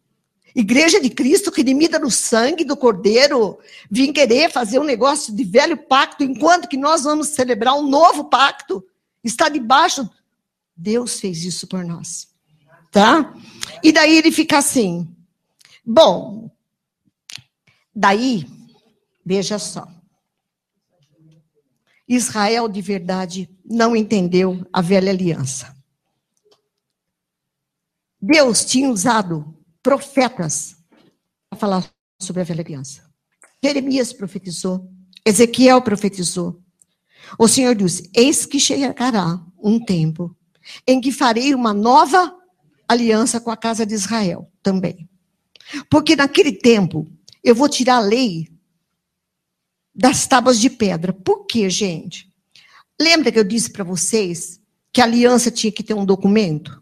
Igreja de Cristo redimida no sangue do Cordeiro, vim querer fazer um negócio de velho pacto, enquanto que nós vamos celebrar um novo pacto, está debaixo. Deus fez isso por nós, tá? E daí ele fica assim. Bom, daí, veja só. Israel de verdade não entendeu a velha aliança. Deus tinha usado profetas para falar sobre a velha aliança. Jeremias profetizou, Ezequiel profetizou. O Senhor disse: Eis que chegará um tempo em que farei uma nova aliança com a casa de Israel também. Porque naquele tempo eu vou tirar a lei das tábuas de pedra. Por quê, gente? Lembra que eu disse para vocês que a aliança tinha que ter um documento?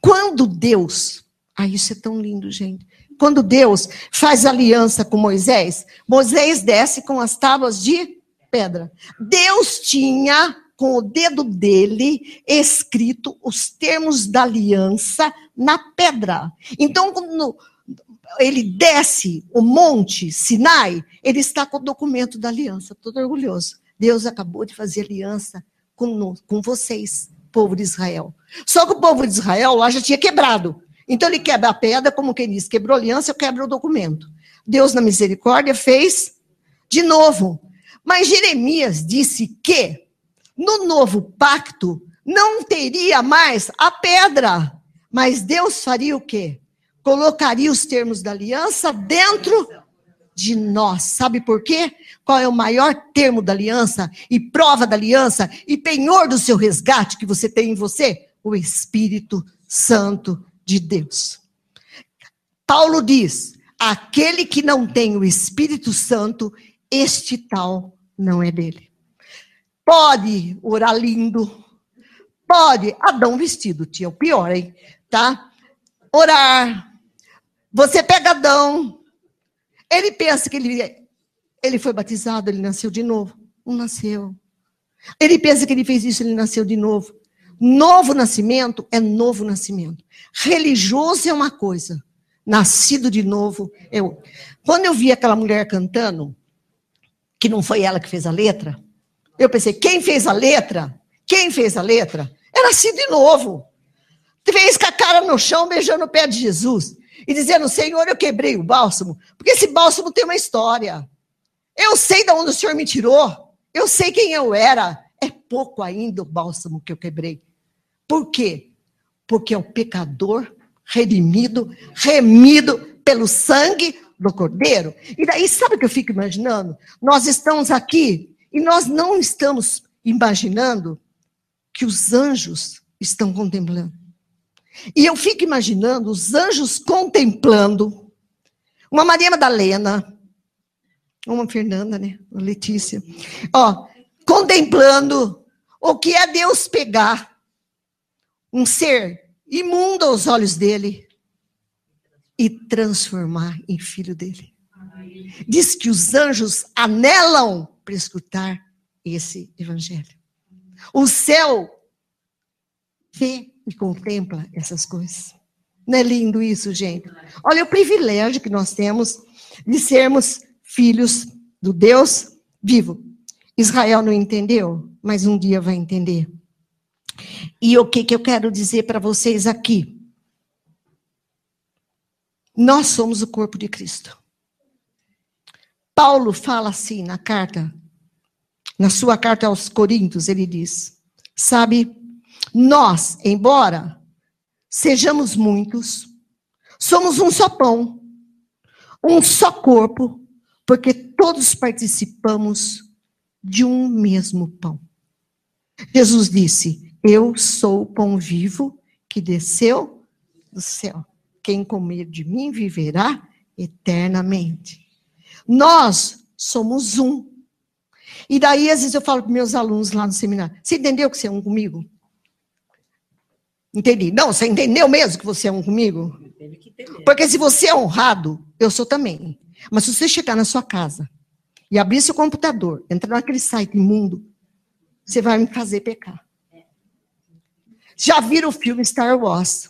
Quando Deus, ah, isso é tão lindo, gente. Quando Deus faz aliança com Moisés, Moisés desce com as tábuas de pedra. Deus tinha com o dedo dele escrito os termos da aliança na pedra. Então, quando ele desce o monte Sinai, ele está com o documento da aliança, todo orgulhoso. Deus acabou de fazer aliança com, com vocês, povo de Israel. Só que o povo de Israel lá já tinha quebrado. Então ele quebra a pedra, como quem diz, quebrou a aliança, eu quebro o documento. Deus, na misericórdia, fez de novo. Mas Jeremias disse que no novo pacto não teria mais a pedra. Mas Deus faria o quê? colocaria os termos da aliança dentro de nós. Sabe por quê? Qual é o maior termo da aliança e prova da aliança e penhor do seu resgate que você tem em você? O Espírito Santo de Deus. Paulo diz: aquele que não tem o Espírito Santo, este tal não é dele. Pode orar lindo, pode, Adão vestido, tinha o pior, hein? Tá? Orar, você pega Adão. Ele pensa que ele, ele foi batizado, ele nasceu de novo. Não nasceu. Ele pensa que ele fez isso, ele nasceu de novo. Novo nascimento é novo nascimento. Religioso é uma coisa. Nascido de novo é outra. Quando eu vi aquela mulher cantando, que não foi ela que fez a letra, eu pensei, quem fez a letra? Quem fez a letra? É nascido de novo. Fez com a cara no chão, beijando o pé de Jesus e dizendo: Senhor, eu quebrei o bálsamo, porque esse bálsamo tem uma história. Eu sei de onde o Senhor me tirou, eu sei quem eu era. É pouco ainda o bálsamo que eu quebrei. Por quê? Porque é o pecador redimido, remido pelo sangue do Cordeiro. E daí, sabe o que eu fico imaginando? Nós estamos aqui e nós não estamos imaginando que os anjos estão contemplando. E eu fico imaginando os anjos contemplando uma Maria Madalena, uma Fernanda, né? Uma Letícia. Ó, contemplando o que é Deus pegar um ser imundo aos olhos dele e transformar em filho dele. Diz que os anjos anelam para escutar esse evangelho. O céu vê e contempla essas coisas. Não é lindo isso, gente? Olha o privilégio que nós temos de sermos filhos do Deus vivo. Israel não entendeu, mas um dia vai entender. E o que, que eu quero dizer para vocês aqui? Nós somos o corpo de Cristo. Paulo fala assim na carta, na sua carta aos Coríntios, ele diz: Sabe, nós, embora sejamos muitos, somos um só pão, um só corpo, porque todos participamos de um mesmo pão. Jesus disse: Eu sou o pão vivo que desceu do céu. Quem comer de mim viverá eternamente. Nós somos um. E daí, às vezes, eu falo para meus alunos lá no seminário: Você entendeu que você é um comigo? Entendi. Não, você entendeu mesmo que você é um comigo? Porque se você é honrado, eu sou também. Mas se você chegar na sua casa e abrir seu computador, entrar naquele site imundo, você vai me fazer pecar. Já viram o filme Star Wars?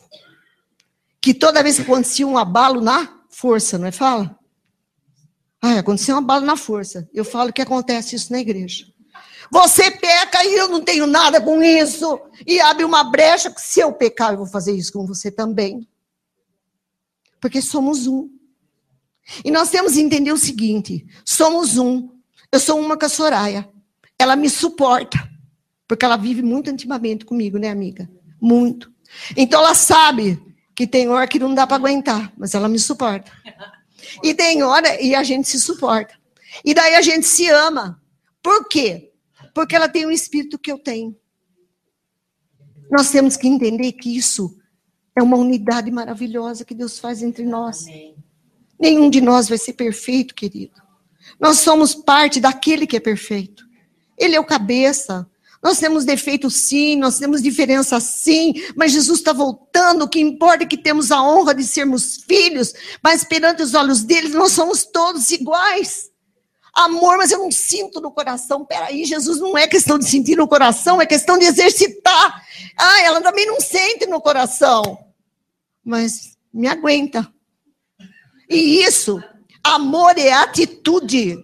Que toda vez que acontecia um abalo na força, não é? Fala? Ah, aconteceu um abalo na força. Eu falo que acontece isso na igreja. Você peca e eu não tenho nada com isso. E abre uma brecha, se eu pecar, eu vou fazer isso com você também. Porque somos um. E nós temos que entender o seguinte: somos um. Eu sou uma com a Soraya. Ela me suporta. Porque ela vive muito intimamente comigo, né, amiga? Muito. Então ela sabe que tem hora que não dá para aguentar, mas ela me suporta. E tem hora e a gente se suporta. E daí a gente se ama. Por quê? Porque ela tem o espírito que eu tenho. Nós temos que entender que isso é uma unidade maravilhosa que Deus faz entre nós. Amém. Nenhum de nós vai ser perfeito, querido. Nós somos parte daquele que é perfeito. Ele é o cabeça. Nós temos defeitos sim, nós temos diferença sim, mas Jesus está voltando. O que importa é que temos a honra de sermos filhos, mas perante os olhos dele nós somos todos iguais. Amor, mas eu não sinto no coração. Peraí, Jesus não é questão de sentir no coração, é questão de exercitar. Ah, ela também não sente no coração. Mas me aguenta. E isso, amor é atitude.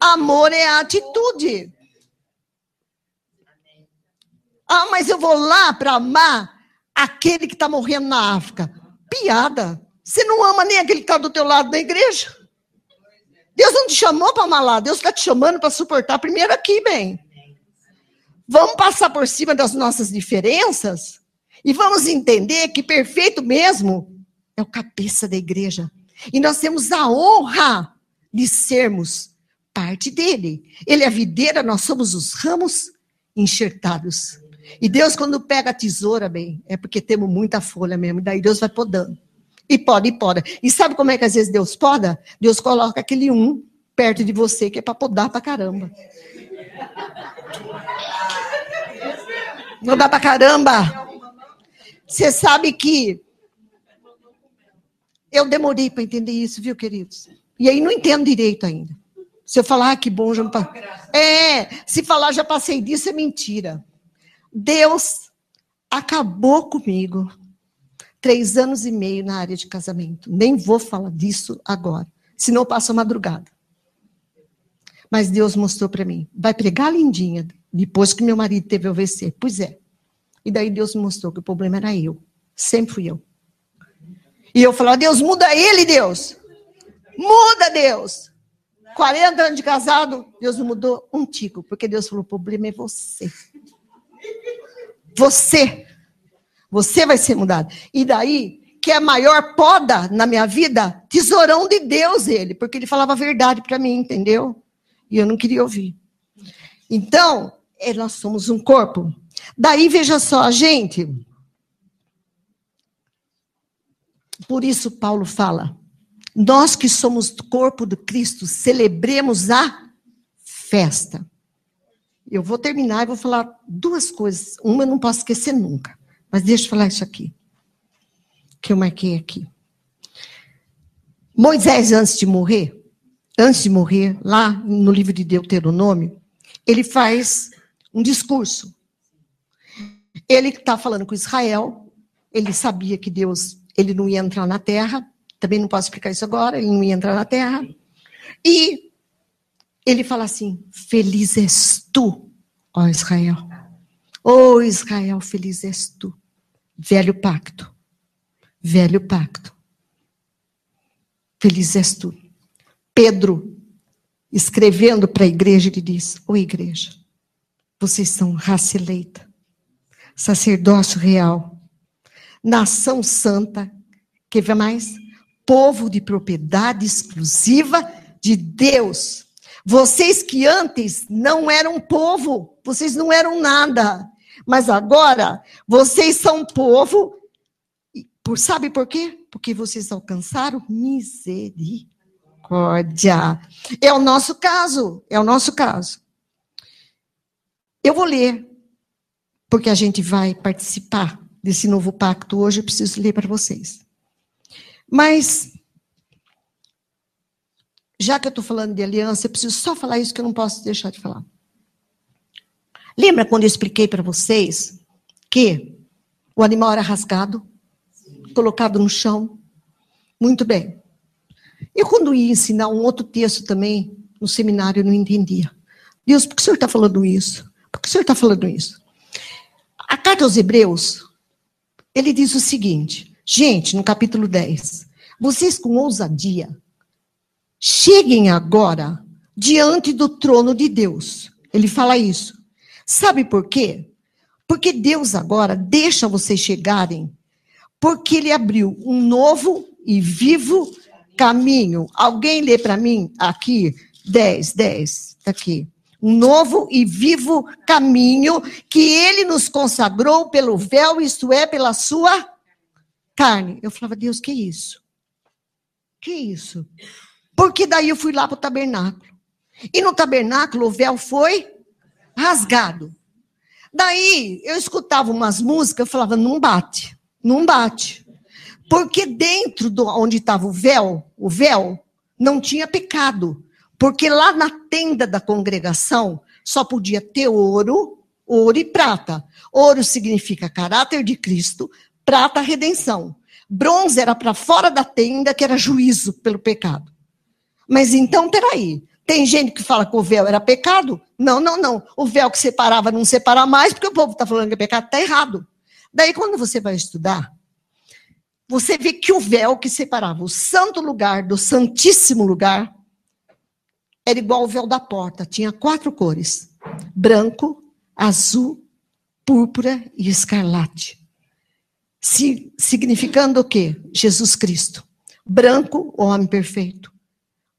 Amor é atitude. Ah, mas eu vou lá para amar aquele que está morrendo na África. Piada. Você não ama nem aquele que está do teu lado da igreja. Deus não te chamou para amar lá. Deus está te chamando para suportar primeiro aqui, bem. Vamos passar por cima das nossas diferenças e vamos entender que perfeito mesmo é o cabeça da igreja. E nós temos a honra de sermos parte dele. Ele é a videira, nós somos os ramos enxertados. E Deus, quando pega a tesoura, bem, é porque temos muita folha mesmo. Daí Deus vai podando. E poda, e poda. E sabe como é que às vezes Deus poda? Deus coloca aquele um perto de você que é para podar para caramba. Não dá para caramba. Você sabe que eu demorei para entender isso, viu, queridos? E aí não entendo direito ainda. Se eu falar, ah, que bom, já não É, se falar já passei disso, é mentira. Deus acabou comigo. Três anos e meio na área de casamento. Nem vou falar disso agora, senão passo a madrugada. Mas Deus mostrou para mim. Vai pregar, lindinha, depois que meu marido teve AVC. Pois é. E daí Deus mostrou que o problema era eu. Sempre fui eu. E eu falava, Deus, muda ele, Deus. Muda, Deus. 40 anos de casado, Deus não mudou um tico, porque Deus falou: o problema é você. Você. Você vai ser mudado. E daí, que é a maior poda na minha vida, tesourão de Deus ele, porque ele falava a verdade para mim, entendeu? E eu não queria ouvir. Então, é, nós somos um corpo. Daí, veja só, gente, Por isso, Paulo fala: nós que somos corpo do Cristo, celebremos a festa. Eu vou terminar e vou falar duas coisas. Uma eu não posso esquecer nunca. Mas deixa eu falar isso aqui. Que eu marquei aqui. Moisés, antes de morrer, antes de morrer, lá no livro de Deuteronômio, ele faz um discurso. Ele está falando com Israel, ele sabia que Deus ele não ia entrar na terra, também não posso explicar isso agora, ele não ia entrar na terra. E ele fala assim: Feliz és tu, ó Israel. Ó oh, Israel, feliz és tu. Velho pacto. Velho pacto. Feliz és tu. Pedro, escrevendo para a igreja, ele diz: Ô oh, igreja, vocês são raça eleita, sacerdócio real, nação santa, que mais? Povo de propriedade exclusiva de Deus. Vocês que antes não eram povo, vocês não eram nada, mas agora vocês são povo. Por, sabe por quê? Porque vocês alcançaram misericórdia. É o nosso caso, é o nosso caso. Eu vou ler, porque a gente vai participar desse novo pacto hoje, eu preciso ler para vocês. Mas, já que eu estou falando de aliança, eu preciso só falar isso que eu não posso deixar de falar. Lembra quando eu expliquei para vocês que o animal era rasgado, colocado no chão? Muito bem. Eu, quando ia ensinar um outro texto também, no seminário, eu não entendia. Deus, por que o senhor está falando isso? Por que o senhor está falando isso? A carta aos Hebreus, ele diz o seguinte, gente, no capítulo 10, vocês com ousadia, cheguem agora diante do trono de Deus. Ele fala isso. Sabe por quê? Porque Deus agora deixa vocês chegarem, porque Ele abriu um novo e vivo caminho. Alguém lê para mim aqui, 10, 10, está aqui um novo e vivo caminho que ele nos consagrou pelo véu, isto é, pela sua carne. Eu falava, Deus, que isso? Que isso? Porque daí eu fui lá para o tabernáculo. E no tabernáculo o véu foi rasgado. Daí eu escutava umas músicas, eu falava, não bate, não bate. Porque dentro do onde estava o véu, o véu não tinha pecado. Porque lá na tenda da congregação só podia ter ouro, ouro e prata. Ouro significa caráter de Cristo, prata, redenção. Bronze era para fora da tenda, que era juízo pelo pecado. Mas então, peraí. Tem gente que fala que o véu era pecado? Não, não, não. O véu que separava não separa mais, porque o povo está falando que é pecado, está errado. Daí, quando você vai estudar, você vê que o véu que separava o santo lugar do santíssimo lugar era igual ao véu da porta, tinha quatro cores: branco, azul, púrpura e escarlate. Si, significando o quê? Jesus Cristo. Branco, o homem perfeito.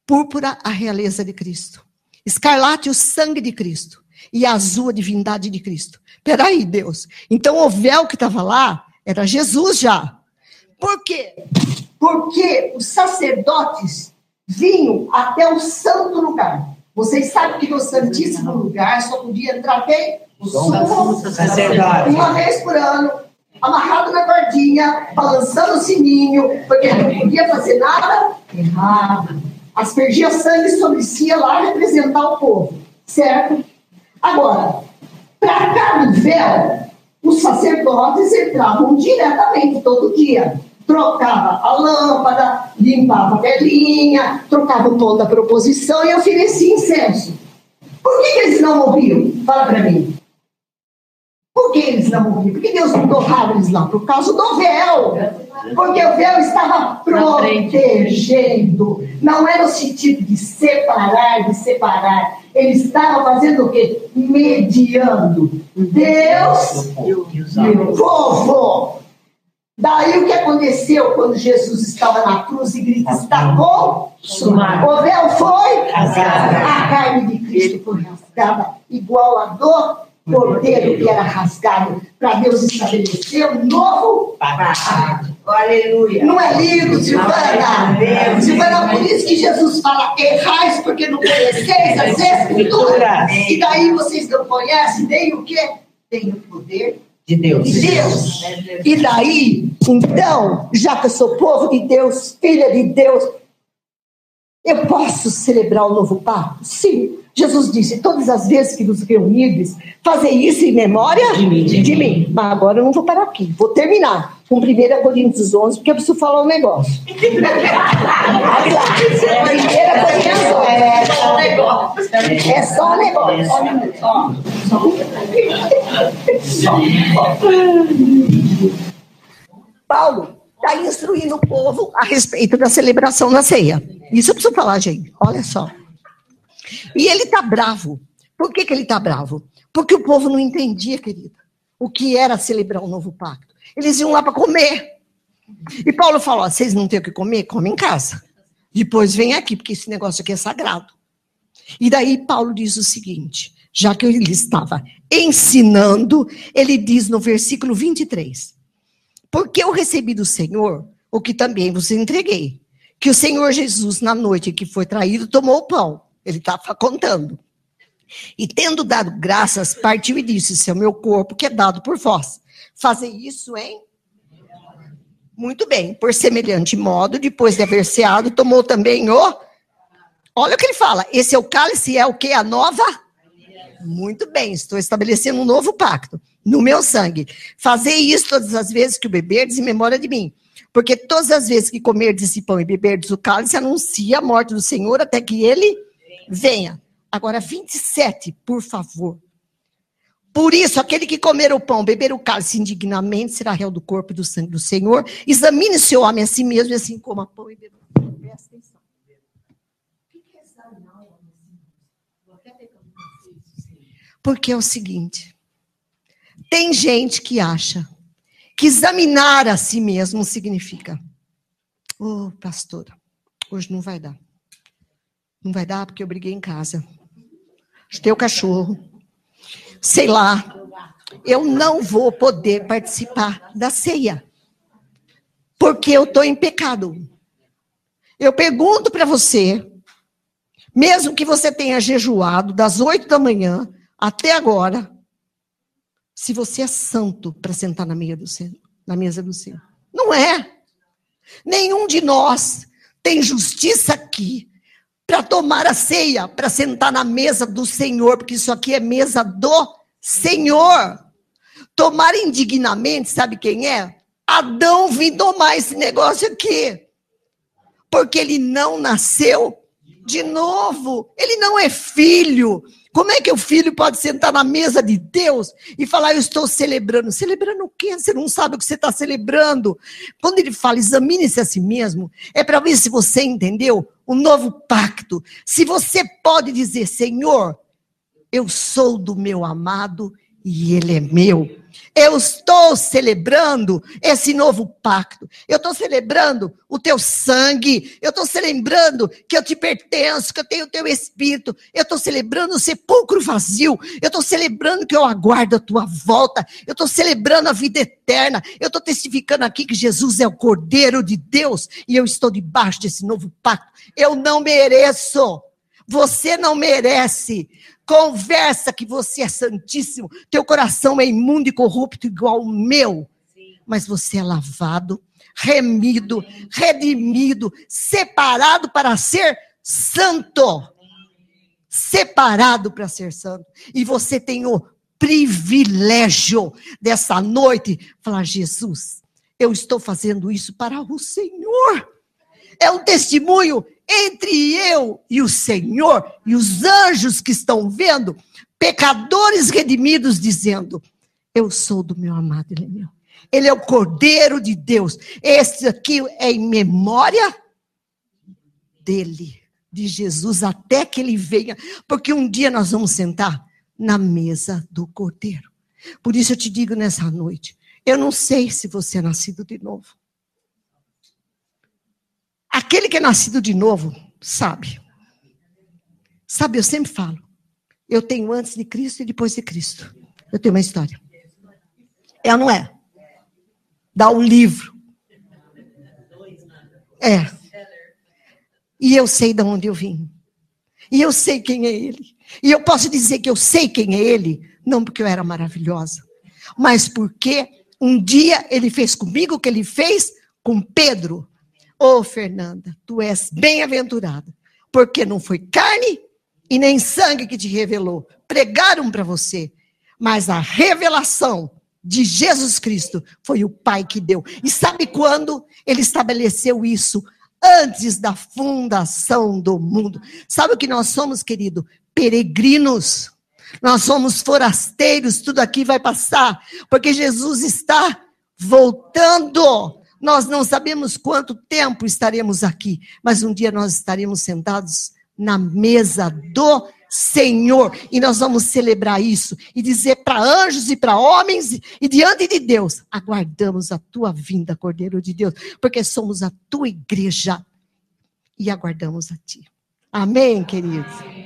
Púrpura, a realeza de Cristo. Escarlate, o sangue de Cristo. E azul, a divindade de Cristo. Peraí, Deus. Então o véu que estava lá era Jesus já. Por quê? Porque os sacerdotes vinham até o santo lugar. Vocês sabem que no santíssimo lugar só podia entrar quem? O sumo sacerdote. Uma vez por ano, amarrado na cordinha, balançando o sininho, porque ele não podia fazer nada errado. Aspergia sangue sobre si lá representar o povo, certo? Agora, para véu, os sacerdotes entravam diretamente todo dia trocava a lâmpada, limpava a velinha, trocava o tom da proposição e oferecia incenso. Por que, que eles não ouviam? Fala para mim. Por que eles não ouviam? Por que Deus não torrava eles lá? Por causa do véu. Porque o véu estava protegendo. Não era no sentido de separar, de separar. Ele estava fazendo o quê? Mediando. Deus e o povo. Daí o que aconteceu quando Jesus estava na cruz e grita, está consumado? O véu foi. A carne de Cristo foi rasgada, igual a do cordeiro que era rasgado, para Deus estabelecer um novo pacto. Aleluia. Não é lindo, Silvana? Silvana, por isso que Jesus fala: errais porque não conheceis as Escrituras. E daí vocês não conhecem nem o que? Tem o poder de Deus. De Deus. E daí, então, já que eu sou povo de Deus, filha de Deus, eu posso celebrar o novo pacto? Sim. Jesus disse: todas as vezes que nos reunirdes, fazer isso em memória de mim. De mim. Mas agora eu não vou parar aqui, vou terminar com 1 Coríntios 11, porque eu preciso falar um negócio. 1 Coríntios 11. É só um negócio. É só um negócio. Paulo está instruindo o povo a respeito da celebração da ceia. Isso eu preciso falar, gente. Olha só. E ele está bravo. Por que, que ele está bravo? Porque o povo não entendia, querida, o que era celebrar o um novo pacto. Eles iam lá para comer. E Paulo falou: vocês não têm o que comer? Come em casa. Depois vem aqui, porque esse negócio aqui é sagrado. E daí Paulo diz o seguinte: já que ele estava ensinando, ele diz no versículo 23: Porque eu recebi do Senhor o que também vos entreguei. Que o Senhor Jesus, na noite que foi traído, tomou o pão. Ele estava contando. E tendo dado graças, partiu e disse: Esse é meu corpo que é dado por vós. Fazer isso em muito bem, por semelhante modo, depois de haver ceado, tomou também o. Olha o que ele fala. Esse é o cálice, é o que? A nova? Muito bem, estou estabelecendo um novo pacto no meu sangue. Fazei isso todas as vezes que o beberdes em memória de mim. Porque todas as vezes que comerdes esse pão e beberdes o cálice, anuncia a morte do Senhor até que ele venha. Agora, 27, por favor. Por isso, aquele que comer o pão, beber o cálice indignamente, será réu do corpo e do sangue do Senhor. Examine seu homem a si mesmo e assim coma pão e beba. Presta atenção. Porque é o seguinte: tem gente que acha que examinar a si mesmo significa, ô oh, pastora, hoje não vai dar. Não vai dar porque eu briguei em casa. Teu cachorro sei lá, eu não vou poder participar da ceia. Porque eu estou em pecado. Eu pergunto para você, mesmo que você tenha jejuado das oito da manhã até agora, se você é santo para sentar na mesa do Senhor, na mesa do Senhor. Não é. Nenhum de nós tem justiça aqui para tomar a ceia, para sentar na mesa do Senhor, porque isso aqui é mesa do Senhor. Tomar indignamente, sabe quem é? Adão vim tomar esse negócio aqui. Porque ele não nasceu de novo. Ele não é filho. Como é que o filho pode sentar na mesa de Deus e falar, eu estou celebrando? Celebrando o quê? Você não sabe o que você está celebrando. Quando ele fala, examine-se a si mesmo, é para ver se você entendeu o novo pacto. Se você pode dizer, Senhor, eu sou do meu amado e ele é meu. Eu estou celebrando esse novo pacto. Eu estou celebrando o teu sangue. Eu estou celebrando que eu te pertenço, que eu tenho o teu espírito. Eu estou celebrando o sepulcro vazio. Eu estou celebrando que eu aguardo a tua volta. Eu estou celebrando a vida eterna. Eu estou testificando aqui que Jesus é o Cordeiro de Deus e eu estou debaixo desse novo pacto. Eu não mereço. Você não merece. Conversa que você é santíssimo. Teu coração é imundo e corrupto igual o meu. Sim. Mas você é lavado, remido, redimido, separado para ser santo. Separado para ser santo. E você tem o privilégio dessa noite falar: Jesus, eu estou fazendo isso para o Senhor. É um testemunho entre eu e o Senhor e os anjos que estão vendo, pecadores redimidos, dizendo: Eu sou do meu amado, ele é meu. Ele é o Cordeiro de Deus. Esse aqui é em memória dele, de Jesus, até que ele venha, porque um dia nós vamos sentar na mesa do Cordeiro. Por isso eu te digo nessa noite: eu não sei se você é nascido de novo. Aquele que é nascido de novo, sabe. Sabe, eu sempre falo. Eu tenho antes de Cristo e depois de Cristo. Eu tenho uma história. É ou não é? Dá um livro. É. E eu sei de onde eu vim. E eu sei quem é ele. E eu posso dizer que eu sei quem é ele, não porque eu era maravilhosa, mas porque um dia ele fez comigo o que ele fez com Pedro. Ô, oh, Fernanda, tu és bem-aventurada, porque não foi carne e nem sangue que te revelou. Pregaram para você, mas a revelação de Jesus Cristo foi o Pai que deu. E sabe quando ele estabeleceu isso? Antes da fundação do mundo. Sabe o que nós somos, querido? Peregrinos. Nós somos forasteiros, tudo aqui vai passar, porque Jesus está voltando. Nós não sabemos quanto tempo estaremos aqui, mas um dia nós estaremos sentados na mesa do Senhor. E nós vamos celebrar isso e dizer para anjos e para homens e diante de Deus: aguardamos a tua vinda, Cordeiro de Deus, porque somos a tua igreja e aguardamos a ti. Amém, queridos?